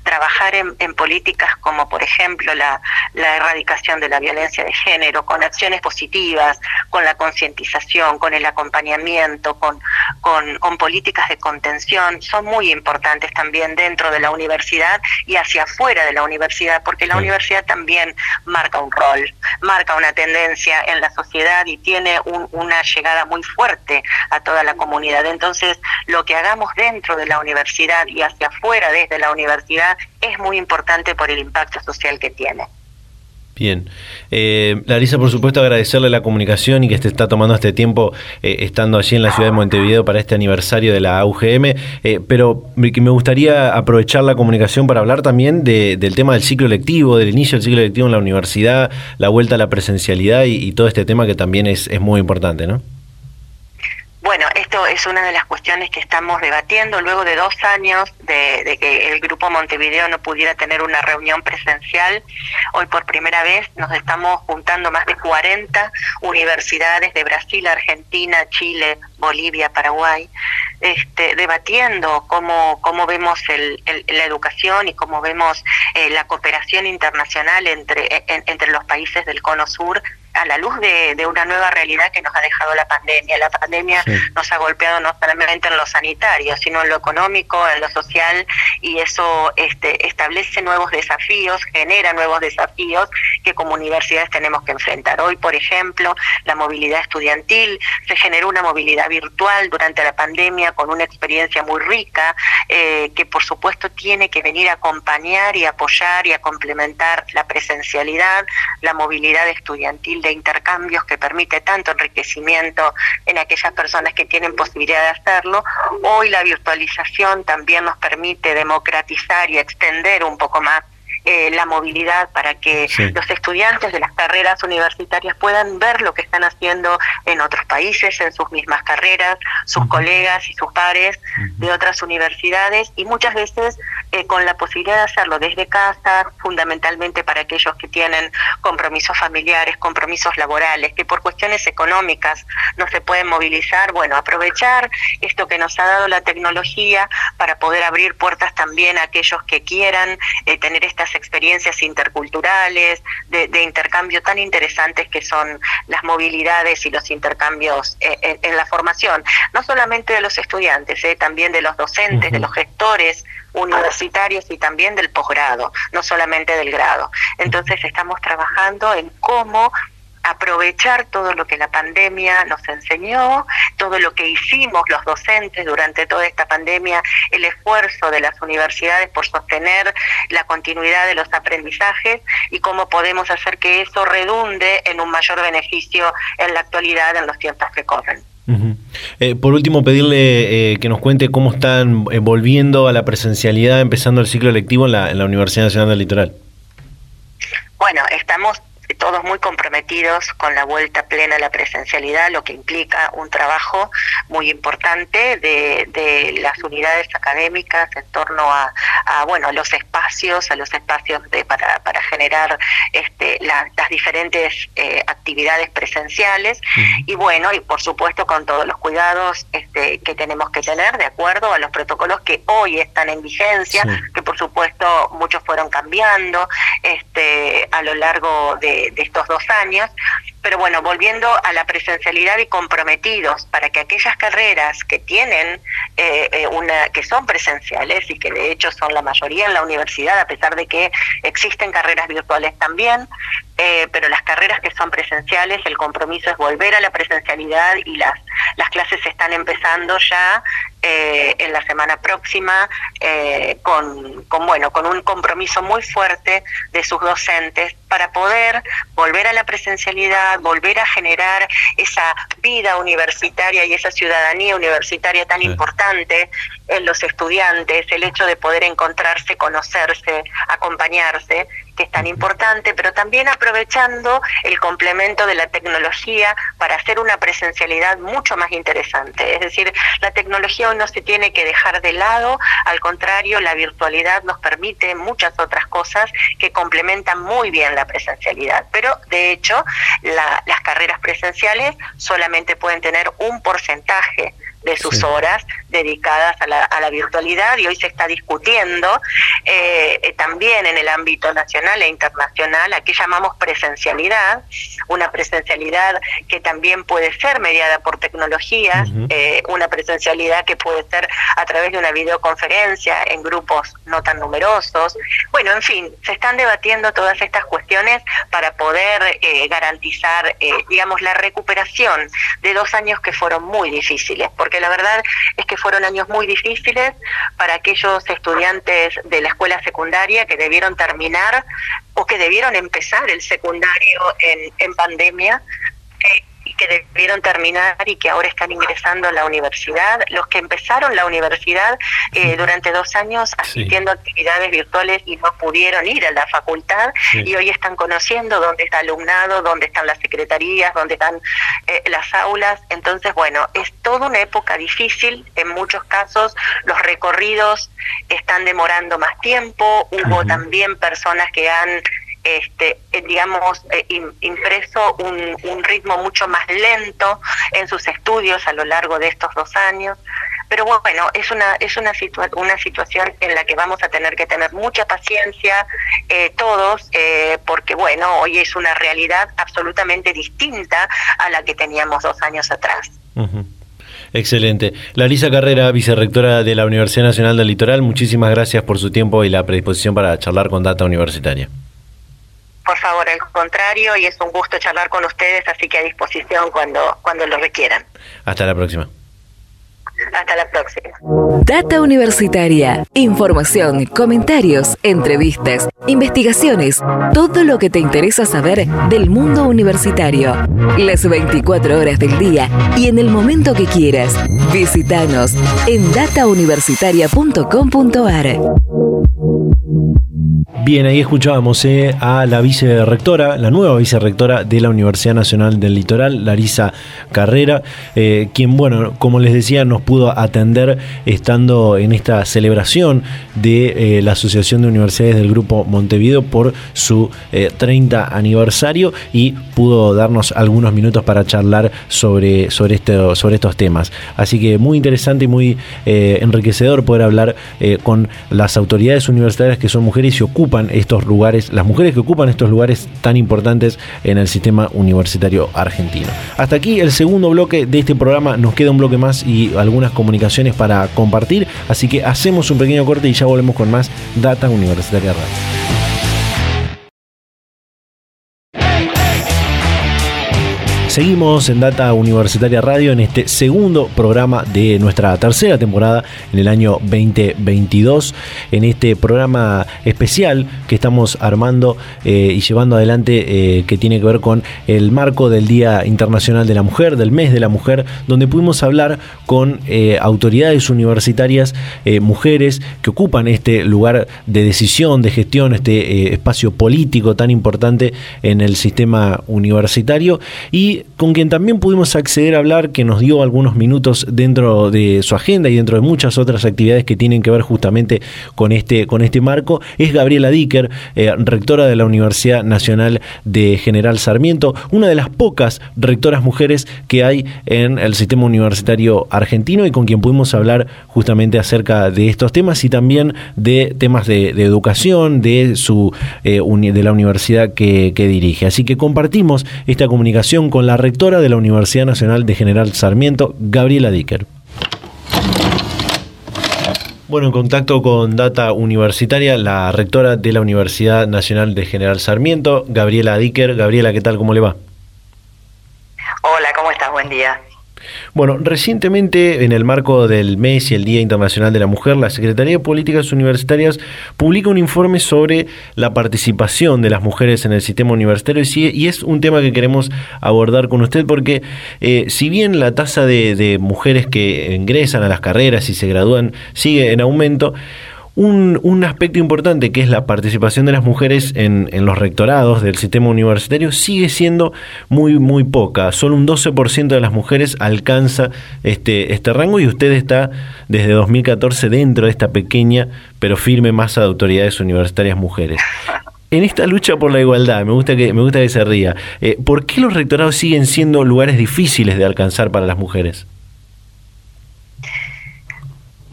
trabajar en, políticas como, por ejemplo, la, erradicación de la violencia de género, con acciones positivas, con la concientización, con el acompañamiento, con, con, políticas de contención, son muy importantes también dentro de la universidad y hacia afuera de la universidad, porque la universidad también marca un rol, marca una tendencia en la sociedad y tiene una llegada muy fuerte a toda la comunidad. Entonces, lo que hagamos dentro de la universidad y hacia afuera de de la universidad es muy importante por el impacto social que tiene. Bien. Eh, Larisa, por supuesto, agradecerle la comunicación y que está tomando este tiempo eh, estando allí en la ciudad de Montevideo para este aniversario de la UGM, eh, pero me, gustaría aprovechar la comunicación para hablar también del tema del ciclo lectivo, del inicio del ciclo lectivo en la universidad, la vuelta a la presencialidad y, y todo este tema que también es, es muy importante, ¿no? Bueno, esto es una de las cuestiones que estamos debatiendo luego de dos años de, que el Grupo Montevideo no pudiera tener una reunión presencial. Hoy por primera vez nos estamos juntando más de 40 universidades de Brasil, Argentina, Chile, Bolivia, Paraguay, este, debatiendo cómo, cómo vemos la educación y cómo vemos eh, la cooperación internacional entre, entre los países del Cono Sur a la luz de, de, una nueva realidad que nos ha dejado la pandemia. La pandemia nos ha golpeado no solamente en lo sanitario, sino en lo económico, en lo social, y eso este, establece nuevos desafíos, genera nuevos desafíos que como universidades tenemos que enfrentar. Hoy, por ejemplo, la movilidad estudiantil, se generó una movilidad virtual durante la pandemia con una experiencia muy rica, eh, que por supuesto tiene que venir a acompañar y apoyar y a complementar la presencialidad, la movilidad estudiantil de intercambios que permite tanto enriquecimiento en aquellas personas que tienen posibilidad de hacerlo. Hoy la virtualización también nos permite democratizar y extender un poco más eh, la movilidad para que los estudiantes de las carreras universitarias puedan ver lo que están haciendo en otros países, en sus mismas carreras, sus colegas y sus pares de otras universidades y muchas veces eh, con la posibilidad de hacerlo desde casa, fundamentalmente para aquellos que tienen compromisos familiares, compromisos laborales, que por cuestiones económicas no se pueden movilizar, bueno, aprovechar esto que nos ha dado la tecnología para poder abrir puertas también a aquellos que quieran eh, tener estas experiencias interculturales, de, intercambio tan interesantes que son las movilidades y los intercambios eh, en, la formación, no solamente de los estudiantes, eh, también de los docentes, de los gestores universitarios y también del posgrado, no solamente del grado. Entonces estamos trabajando en cómo aprovechar todo lo que la pandemia nos enseñó, todo lo que hicimos los docentes durante toda esta pandemia, el esfuerzo de las universidades por sostener la continuidad de los aprendizajes y cómo podemos hacer que eso redunde en un mayor beneficio en la actualidad, en los tiempos que corren. Eh, por último, pedirle eh, que nos cuente cómo están eh, volviendo a la presencialidad, empezando el ciclo lectivo en la, en la Universidad Nacional del Litoral. Bueno, estamos todos muy comprometidos con la vuelta plena a la presencialidad, lo que implica un trabajo muy importante de, de las unidades académicas en torno a, bueno, a los espacios, a los espacios de, para, para generar este, las diferentes eh, actividades presenciales. Y bueno, y por supuesto con todos los cuidados este, que tenemos que tener de acuerdo a los protocolos que hoy están en vigencia, que por supuesto muchos fueron cambiando este, a lo largo de, estos dos años. Pero bueno, volviendo a la presencialidad y comprometidos para que aquellas carreras que tienen eh, eh, una, que son presenciales y que de hecho son la mayoría en la universidad, a pesar de que existen carreras virtuales también, eh, pero las carreras que son presenciales, el compromiso es volver a la presencialidad y las, las clases están empezando ya eh, en la semana próxima eh, con, con, bueno, con un compromiso muy fuerte de sus docentes para poder volver a la presencialidad, volver a generar esa vida universitaria y esa ciudadanía universitaria tan importante en los estudiantes, el hecho de poder encontrarse, conocerse, acompañarse que es tan importante, pero también aprovechando el complemento de la tecnología para hacer una presencialidad mucho más interesante. Es decir, la tecnología no se tiene que dejar de lado, al contrario, la virtualidad nos permite muchas otras cosas que complementan muy bien la presencialidad. Pero, de hecho, las carreras presenciales solamente pueden tener un porcentaje de sus horas dedicadas a la, a la, virtualidad y hoy se está discutiendo eh, eh, también en el ámbito nacional e internacional a qué llamamos presencialidad, una presencialidad que también puede ser mediada por tecnologías, eh, una presencialidad que puede ser a través de una videoconferencia en grupos no tan numerosos. Bueno, en fin, se están debatiendo todas estas cuestiones para poder garantizar, digamos, la recuperación de dos años que fueron muy difíciles, porque la verdad es que fueron años muy difíciles para aquellos estudiantes de la escuela secundaria que debieron terminar o que debieron empezar el secundario en, en pandemia. Eh, que debieron terminar y que ahora están ingresando a la universidad, los que empezaron la universidad eh, durante dos años asistiendo a actividades virtuales y no pudieron ir a la facultad y hoy están conociendo dónde está alumnado, dónde están las secretarías, dónde están eh, las aulas. Entonces, bueno, es toda una época difícil, en muchos casos. Los recorridos están demorando más tiempo, hubo también personas que han este, eh, digamos, eh, impreso un, ritmo mucho más lento en sus estudios a lo largo de estos dos años. Pero bueno, es una, es una, una situación en la que vamos a tener que tener mucha paciencia eh, todos, porque bueno, hoy es una realidad absolutamente distinta a la que teníamos dos años atrás. Excelente. Larisa Carrera, vicerrectora de la Universidad Nacional del Litoral, muchísimas gracias por su tiempo y la predisposición para charlar con Data Universitaria. Por favor, al contrario, y es un gusto charlar con ustedes, así que a disposición cuando, cuando lo requieran. Hasta la próxima. Hasta la próxima. Data Universitaria. Información, comentarios, entrevistas, investigaciones, todo lo que te interesa saber del mundo universitario. Las 24 horas del día y en el momento que quieras. Visítanos en datauniversitaria.com.ar. Bien, ahí escuchábamos eh, a la vicerrectora, la nueva vicerrectora de la Universidad Nacional del Litoral, Larisa Carrera, eh, quien, bueno, como les decía, nos pudo atender estando en esta celebración de eh, la Asociación de Universidades del Grupo Montevideo por su 30 aniversario y pudo darnos algunos minutos para charlar sobre, sobre, este, sobre estos temas. Así que muy interesante y muy enriquecedor poder hablar con las autoridades universitarias que son mujeres y ocupan estos lugares, las mujeres que ocupan estos lugares tan importantes en el sistema universitario argentino. Hasta aquí el segundo bloque de este programa, nos queda un bloque más y algunas comunicaciones para compartir, así que hacemos un pequeño corte y ya volvemos con más Data Universitaria Radio. Seguimos en Data Universitaria Radio en este segundo programa de nuestra tercera temporada en el año 2022. En este programa especial que estamos armando eh, y llevando adelante eh, que tiene que ver con el marco del Día Internacional de la Mujer, del mes de la mujer, donde pudimos hablar con eh, autoridades universitarias, mujeres que ocupan este lugar de decisión, de gestión, este espacio político tan importante en el sistema universitario y con quien también pudimos acceder a hablar, que nos dio algunos minutos dentro de su agenda y dentro de muchas otras actividades que tienen que ver justamente con este, con este marco, es Gabriela Dicker, eh, rectora de la Universidad Nacional de General Sarmiento, una de las pocas rectoras mujeres que hay en el sistema universitario argentino y con quien pudimos hablar justamente acerca de estos temas y también de temas de, educación de, su, eh, de la universidad que, que dirige. Así que compartimos esta comunicación con la la rectora de la Universidad Nacional de General Sarmiento, Gabriela Dicker. Bueno, en contacto con Data Universitaria, la rectora de la Universidad Nacional de General Sarmiento, Gabriela Dicker. Gabriela, ¿qué tal? ¿Cómo le va? Hola, ¿cómo estás? Buen día. Bueno, recientemente, en el marco del mes y el Día Internacional de la Mujer, la Secretaría de Políticas Universitarias publica un informe sobre la participación de las mujeres en el sistema universitario y es un tema que queremos abordar con usted porque eh, si bien la tasa de mujeres que ingresan a las carreras y se gradúan sigue en aumento, un, aspecto importante que es la participación de las mujeres en, los rectorados del sistema universitario sigue siendo muy, muy poca. Solo un 12% de las mujeres alcanza este, este rango y usted está desde 2014 dentro de esta pequeña pero firme masa de autoridades universitarias mujeres. En esta lucha por la igualdad, me gusta que, me gusta que se ría, eh, ¿por qué los rectorados siguen siendo lugares difíciles de alcanzar para las mujeres?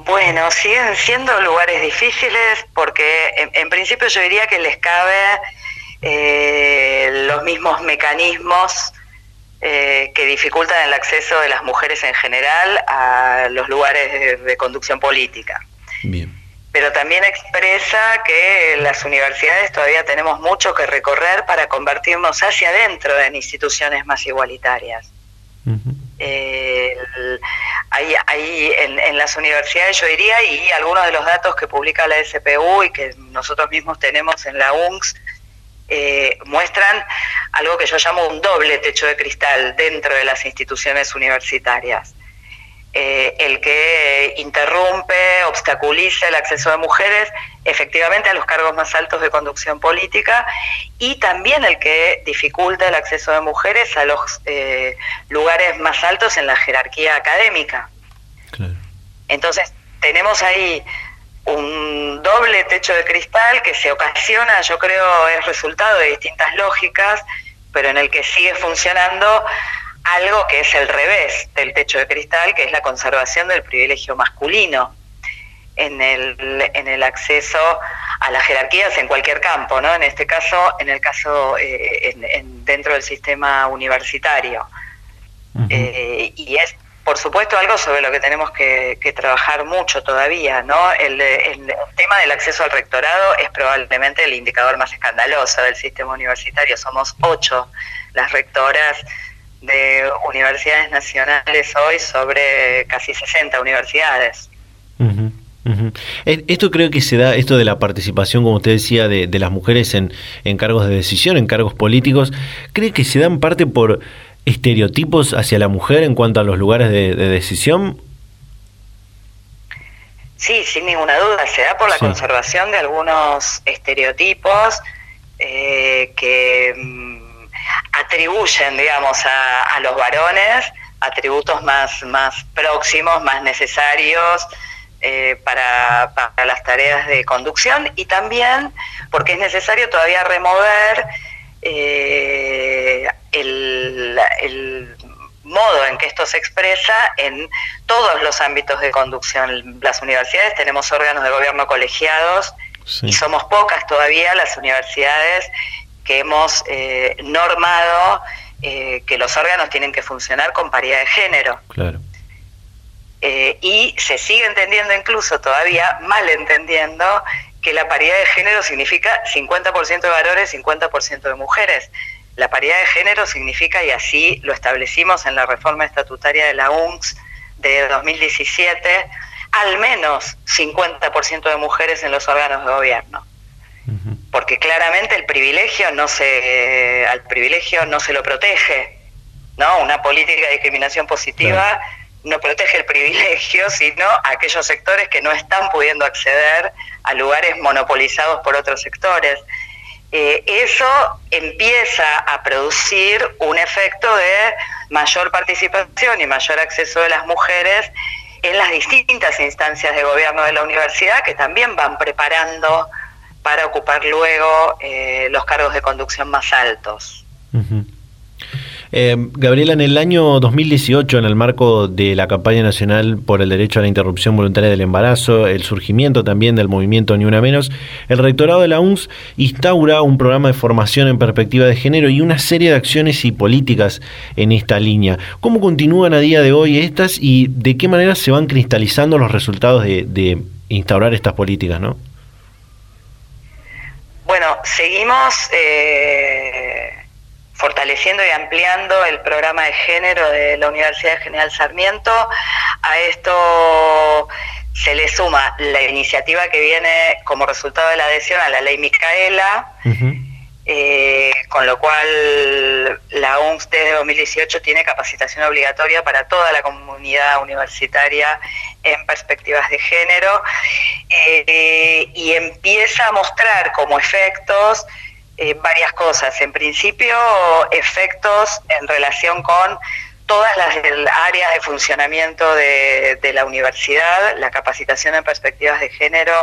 Bueno, siguen siendo lugares difíciles porque en, principio yo diría que les cabe eh, los mismos mecanismos eh, que dificultan el acceso de las mujeres en general a los lugares de, conducción política. Pero también expresa que las universidades todavía tenemos mucho que recorrer para convertirnos hacia adentro en instituciones más igualitarias. Eh, hay, en, las universidades, yo diría, y algunos de los datos que publica la SPU y que nosotros mismos tenemos en la UNCS, eh, muestran algo que yo llamo un doble techo de cristal dentro de las instituciones universitarias. Eh, el que interrumpe, obstaculiza el acceso de mujeres efectivamente a los cargos más altos de conducción política y también el que dificulta el acceso de mujeres a los eh, lugares más altos en la jerarquía académica. Entonces, tenemos ahí un doble techo de cristal que se ocasiona, yo creo, es resultado de distintas lógicas, pero en el que sigue funcionando algo que es el revés del techo de cristal, que es la conservación del privilegio masculino en el, en el acceso a las jerarquías en cualquier campo, ¿no? En este caso, en el caso eh, dentro del sistema universitario. Eh, y es, por supuesto, algo sobre lo que tenemos que, trabajar mucho todavía, ¿no? El, el, tema del acceso al rectorado es probablemente el indicador más escandaloso del sistema universitario. Somos ocho las rectoras de universidades nacionales hoy sobre casi 60 universidades. Esto creo que se da, esto de la participación, como usted decía, de, las mujeres en, cargos de decisión, en cargos políticos, ¿cree que se da en parte por estereotipos hacia la mujer en cuanto a los lugares de, decisión? Sí, sin ninguna duda, se da por la conservación de algunos estereotipos eh, que mm, atribuyen, digamos, a, los varones atributos más, más próximos, más necesarios eh, para, las tareas de conducción y también porque es necesario todavía remover eh, el, modo en que esto se expresa en todos los ámbitos de conducción. Las universidades tenemos órganos de gobierno colegiados y somos pocas todavía las universidades que hemos eh, normado eh, que los órganos tienen que funcionar con paridad de género. Claro. Eh, y se sigue entendiendo incluso todavía mal entendiendo que la paridad de género significa 50% de varones, 50% de mujeres. La paridad de género significa, y así lo establecimos en la reforma estatutaria de la UNCS de 2017, al menos 50% de mujeres en los órganos de gobierno. Porque claramente el privilegio no se al privilegio no se lo protege, ¿no? Una política de discriminación positiva no protege el privilegio, [LAUGHS] sino a aquellos sectores que no están pudiendo acceder a lugares monopolizados por otros sectores. Eh, eso empieza a producir un efecto de mayor participación y mayor acceso de las mujeres en las distintas instancias de gobierno de la universidad que también van preparando para ocupar luego eh, los cargos de conducción más altos. Eh, Gabriela, en el año 2018, en el marco de la campaña nacional por el derecho a la interrupción voluntaria del embarazo, el surgimiento también del movimiento Ni Una Menos, el rectorado de la UNS instaura un programa de formación en perspectiva de género y una serie de acciones y políticas en esta línea. ¿Cómo continúan a día de hoy estas y de qué manera se van cristalizando los resultados de, instaurar estas políticas? ¿no? Bueno, seguimos... Eh fortaleciendo y ampliando el programa de género de la Universidad General Sarmiento. A esto se le suma la iniciativa que viene como resultado de la adhesión a la ley Micaela, eh, con lo cual la UNS desde 2018 tiene capacitación obligatoria para toda la comunidad universitaria en perspectivas de género eh, y empieza a mostrar como efectos eh, varias cosas. En principio, efectos en relación con todas las áreas de funcionamiento de, la universidad. La capacitación en perspectivas de género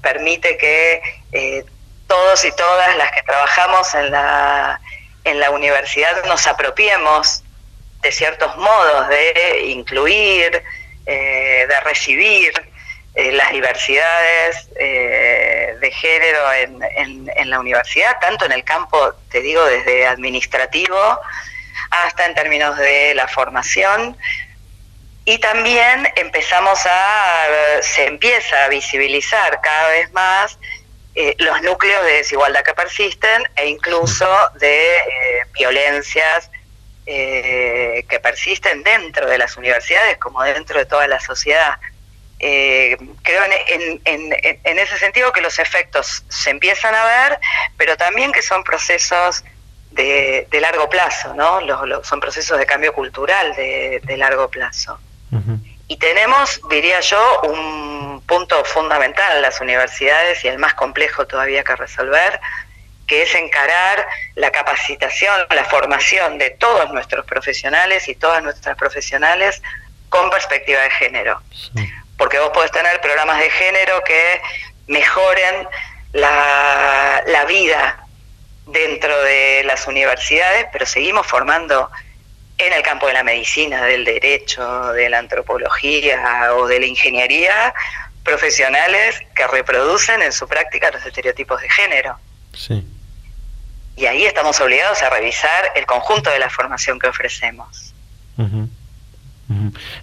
permite que todos y todas las que trabajamos en la, universidad nos apropiemos de ciertos modos de incluir, eh, de recibir, eh, las diversidades eh, de género en, en, la universidad, tanto en el campo, te digo, desde administrativo hasta en términos de la formación. Y también empezamos a, se empieza a visibilizar cada vez más eh, los núcleos de desigualdad que persisten e incluso de violencias que persisten dentro de las universidades como dentro de toda la sociedad. Eh, creo en, en, ese sentido que los efectos se empiezan a ver, pero también que son procesos de, largo plazo, ¿no? Los, son procesos de cambio cultural de, largo plazo. Y tenemos, diría yo, un punto fundamental en las universidades y el más complejo todavía que resolver, que es encarar la capacitación, la formación de todos nuestros profesionales y todas nuestras profesionales con perspectiva de género. Porque vos podés tener programas de género que mejoren la, vida dentro de las universidades, pero seguimos formando en el campo de la medicina, del derecho, de la antropología o de la ingeniería, profesionales que reproducen en su práctica los estereotipos de género. Sí. Y ahí estamos obligados a revisar el conjunto de la formación que ofrecemos.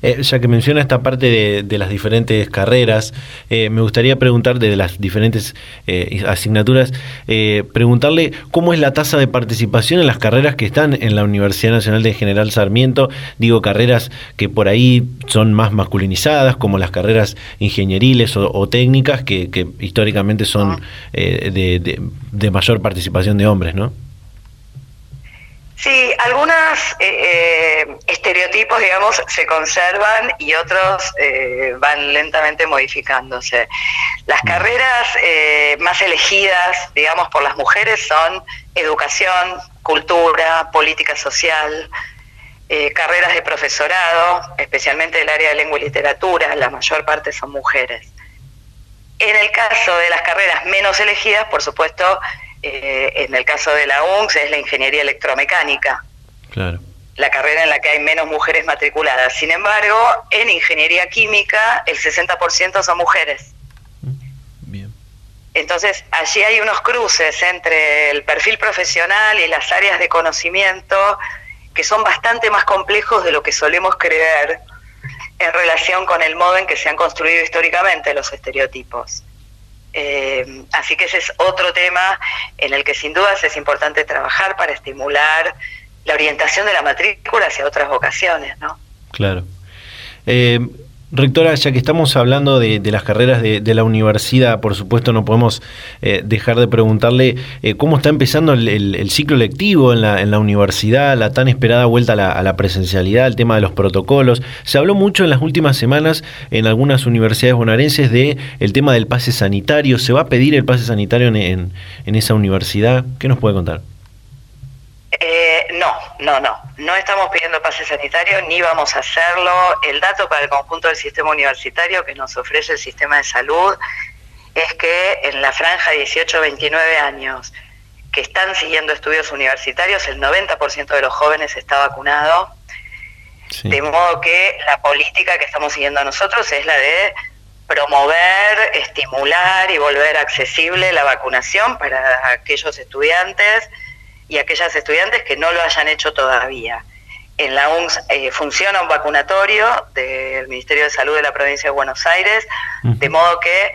Eh, ya que menciona esta parte de, las diferentes carreras, eh, me gustaría preguntar de las diferentes eh, asignaturas, preguntarle cómo es la tasa de participación en las carreras que están en la Universidad Nacional de General Sarmiento, digo carreras que por ahí son más masculinizadas, como las carreras ingenieriles o, técnicas, que, históricamente son ah. de, de mayor participación de hombres, ¿no? Sí, algunos eh, eh, estereotipos, digamos, se conservan y otros eh, van lentamente modificándose. Las carreras más elegidas, digamos, por las mujeres son educación, cultura, política social, carreras de profesorado, especialmente del área de lengua y literatura, la mayor parte son mujeres. En el caso de las carreras menos elegidas, por supuesto, eh, en el caso de la UNCS es la ingeniería electromecánica. La carrera en la que hay menos mujeres matriculadas. Sin embargo, en ingeniería química el 60% son mujeres. Bien. Entonces, allí hay unos cruces entre el perfil profesional y las áreas de conocimiento que son bastante más complejos de lo que solemos creer en relación con el modo en que se han construido históricamente los estereotipos. Eh, así que ese es otro tema en el que sin dudas es importante trabajar para estimular la orientación de la matrícula hacia otras vocaciones, ¿no? Claro. Eh, Rectora, ya que estamos hablando de, las carreras de, la universidad, por supuesto no podemos eh, dejar de preguntarle eh, cómo está empezando el, ciclo lectivo en la, universidad, la tan esperada vuelta a la, presencialidad, el tema de los protocolos. Se habló mucho en las últimas semanas en algunas universidades bonaerenses de el tema del pase sanitario. ¿Se va a pedir el pase sanitario en esa universidad? ¿Qué nos puede contar? Eh, no, no, no. Estamos pidiendo pase sanitario ni vamos a hacerlo. El dato para el conjunto del sistema universitario que nos ofrece el sistema de salud es que en la franja 18-29 años que están siguiendo estudios universitarios, el 90% de los jóvenes está vacunado. De modo que la política que estamos siguiendo nosotros es la de promover, estimular y volver accesible la vacunación para aquellos estudiantes y aquellas estudiantes que no lo hayan hecho todavía. En la UNS eh, funciona un vacunatorio del Ministerio de Salud de la provincia de Buenos Aires, de modo que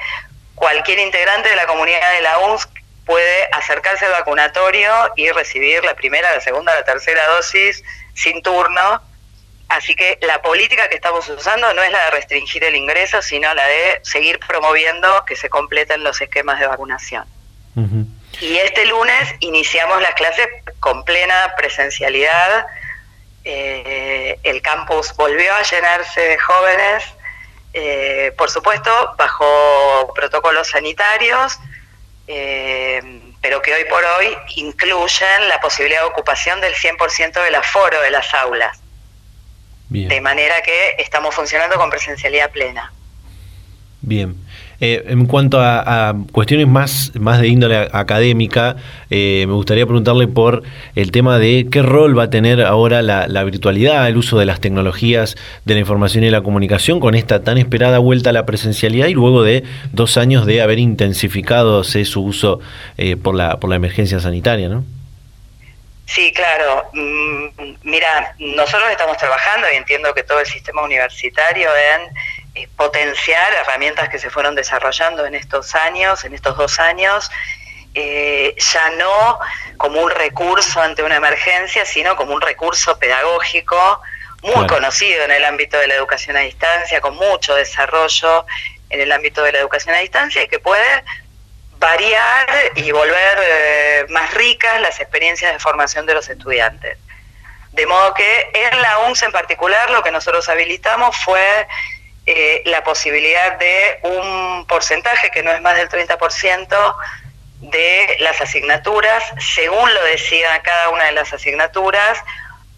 cualquier integrante de la comunidad de la UNS puede acercarse al vacunatorio y recibir la primera, la segunda, la tercera dosis sin turno. Así que la política que estamos usando no es la de restringir el ingreso, sino la de seguir promoviendo que se completen los esquemas de vacunación. Y este lunes iniciamos las clases con plena presencialidad. Eh, el campus volvió a llenarse de jóvenes, eh, por supuesto, bajo protocolos sanitarios, eh, pero que hoy por hoy incluyen la posibilidad de ocupación del 100% del aforo de las aulas. De manera que estamos funcionando con presencialidad plena. Bien. Eh, en cuanto a, cuestiones más, más de índole académica, eh, me gustaría preguntarle por el tema de qué rol va a tener ahora la, virtualidad, el uso de las tecnologías de la información y la comunicación con esta tan esperada vuelta a la presencialidad y luego de dos años de haber intensificado su uso eh, por, la, por la emergencia sanitaria, ¿no? Sí, claro. Mm, mira, nosotros estamos trabajando y entiendo que todo el sistema universitario en eh, potenciar herramientas que se fueron desarrollando en estos años, en estos dos años, eh, ya no como un recurso ante una emergencia, sino como un recurso pedagógico muy conocido en el ámbito de la educación a distancia, con mucho desarrollo en el ámbito de la educación a distancia y que puede variar y volver eh, más ricas las experiencias de formación de los estudiantes. De modo que en la UNS en particular lo que nosotros habilitamos fue eh, la posibilidad de un porcentaje que no es más del 30% de las asignaturas, según lo decía cada una de las asignaturas,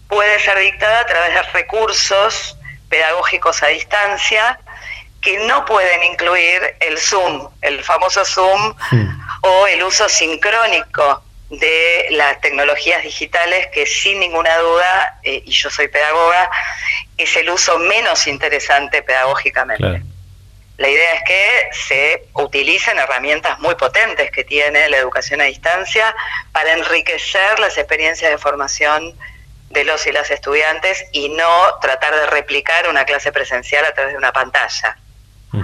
puede ser dictada a través de recursos pedagógicos a distancia que no pueden incluir el Zoom, el famoso Zoom, o el uso sincrónico de las tecnologías digitales que sin ninguna duda, eh, y yo soy pedagoga, es el uso menos interesante pedagógicamente. La idea es que se utilicen herramientas muy potentes que tiene la educación a distancia para enriquecer las experiencias de formación de los y las estudiantes y no tratar de replicar una clase presencial a través de una pantalla.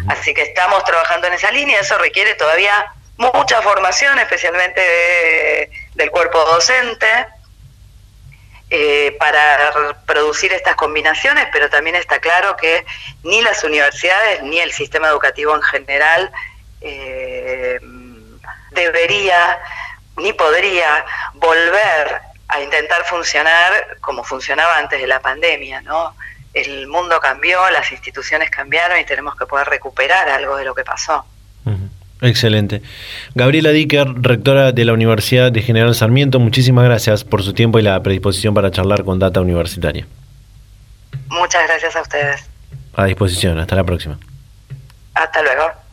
Así que estamos trabajando en esa línea, eso requiere todavía mucha formación, especialmente del cuerpo docente, eh, para producir estas combinaciones, pero también está claro que ni las universidades ni el sistema educativo en general eh, debería ni podría volver a intentar funcionar como funcionaba antes de la pandemia, ¿no? El mundo cambió, las instituciones cambiaron y tenemos que poder recuperar algo de lo que pasó. Excelente. Gabriela Dicker, rectora de la Universidad de General Sarmiento, muchísimas gracias por su tiempo y la predisposición para charlar con Data Universitaria. Muchas gracias a ustedes. A disposición, hasta la próxima. Hasta luego.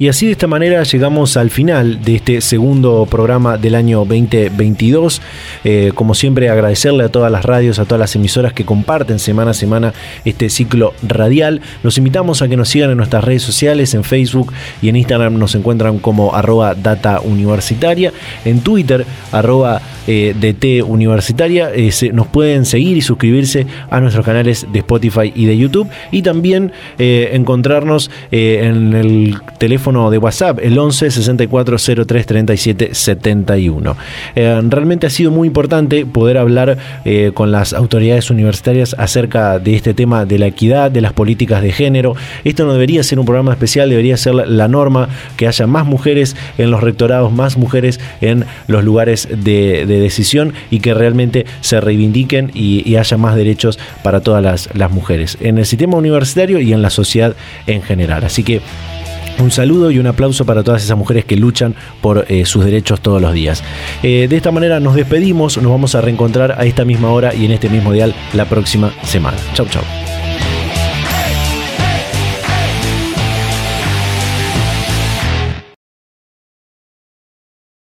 Y así de esta manera llegamos al final de este segundo programa del año 2022. Eh, como siempre agradecerle a todas las radios, a todas las emisoras que comparten semana a semana este ciclo radial. Los invitamos a que nos sigan en nuestras redes sociales, en Facebook y en Instagram nos encuentran como arroba data universitaria, en Twitter arroba eh, DT universitaria. Eh, nos pueden seguir y suscribirse a nuestros canales de Spotify y de YouTube y también encontrarnos en el teléfono de WhatsApp, el 11 64 03 37 71. realmente ha sido muy importante poder hablar eh, con las autoridades universitarias acerca de este tema de la equidad, de las políticas de género. Esto no debería ser un programa especial, debería ser la, norma que haya más mujeres en los rectorados, más mujeres en los lugares de, decisión y que realmente se reivindiquen y, haya más derechos para todas las, mujeres en el sistema universitario y en la sociedad en general. Así que un saludo y un aplauso para todas esas mujeres que luchan por eh, sus derechos todos los días. Eh, de esta manera nos despedimos, nos vamos a reencontrar a esta misma hora y en este mismo dial la próxima semana. Chau, chau.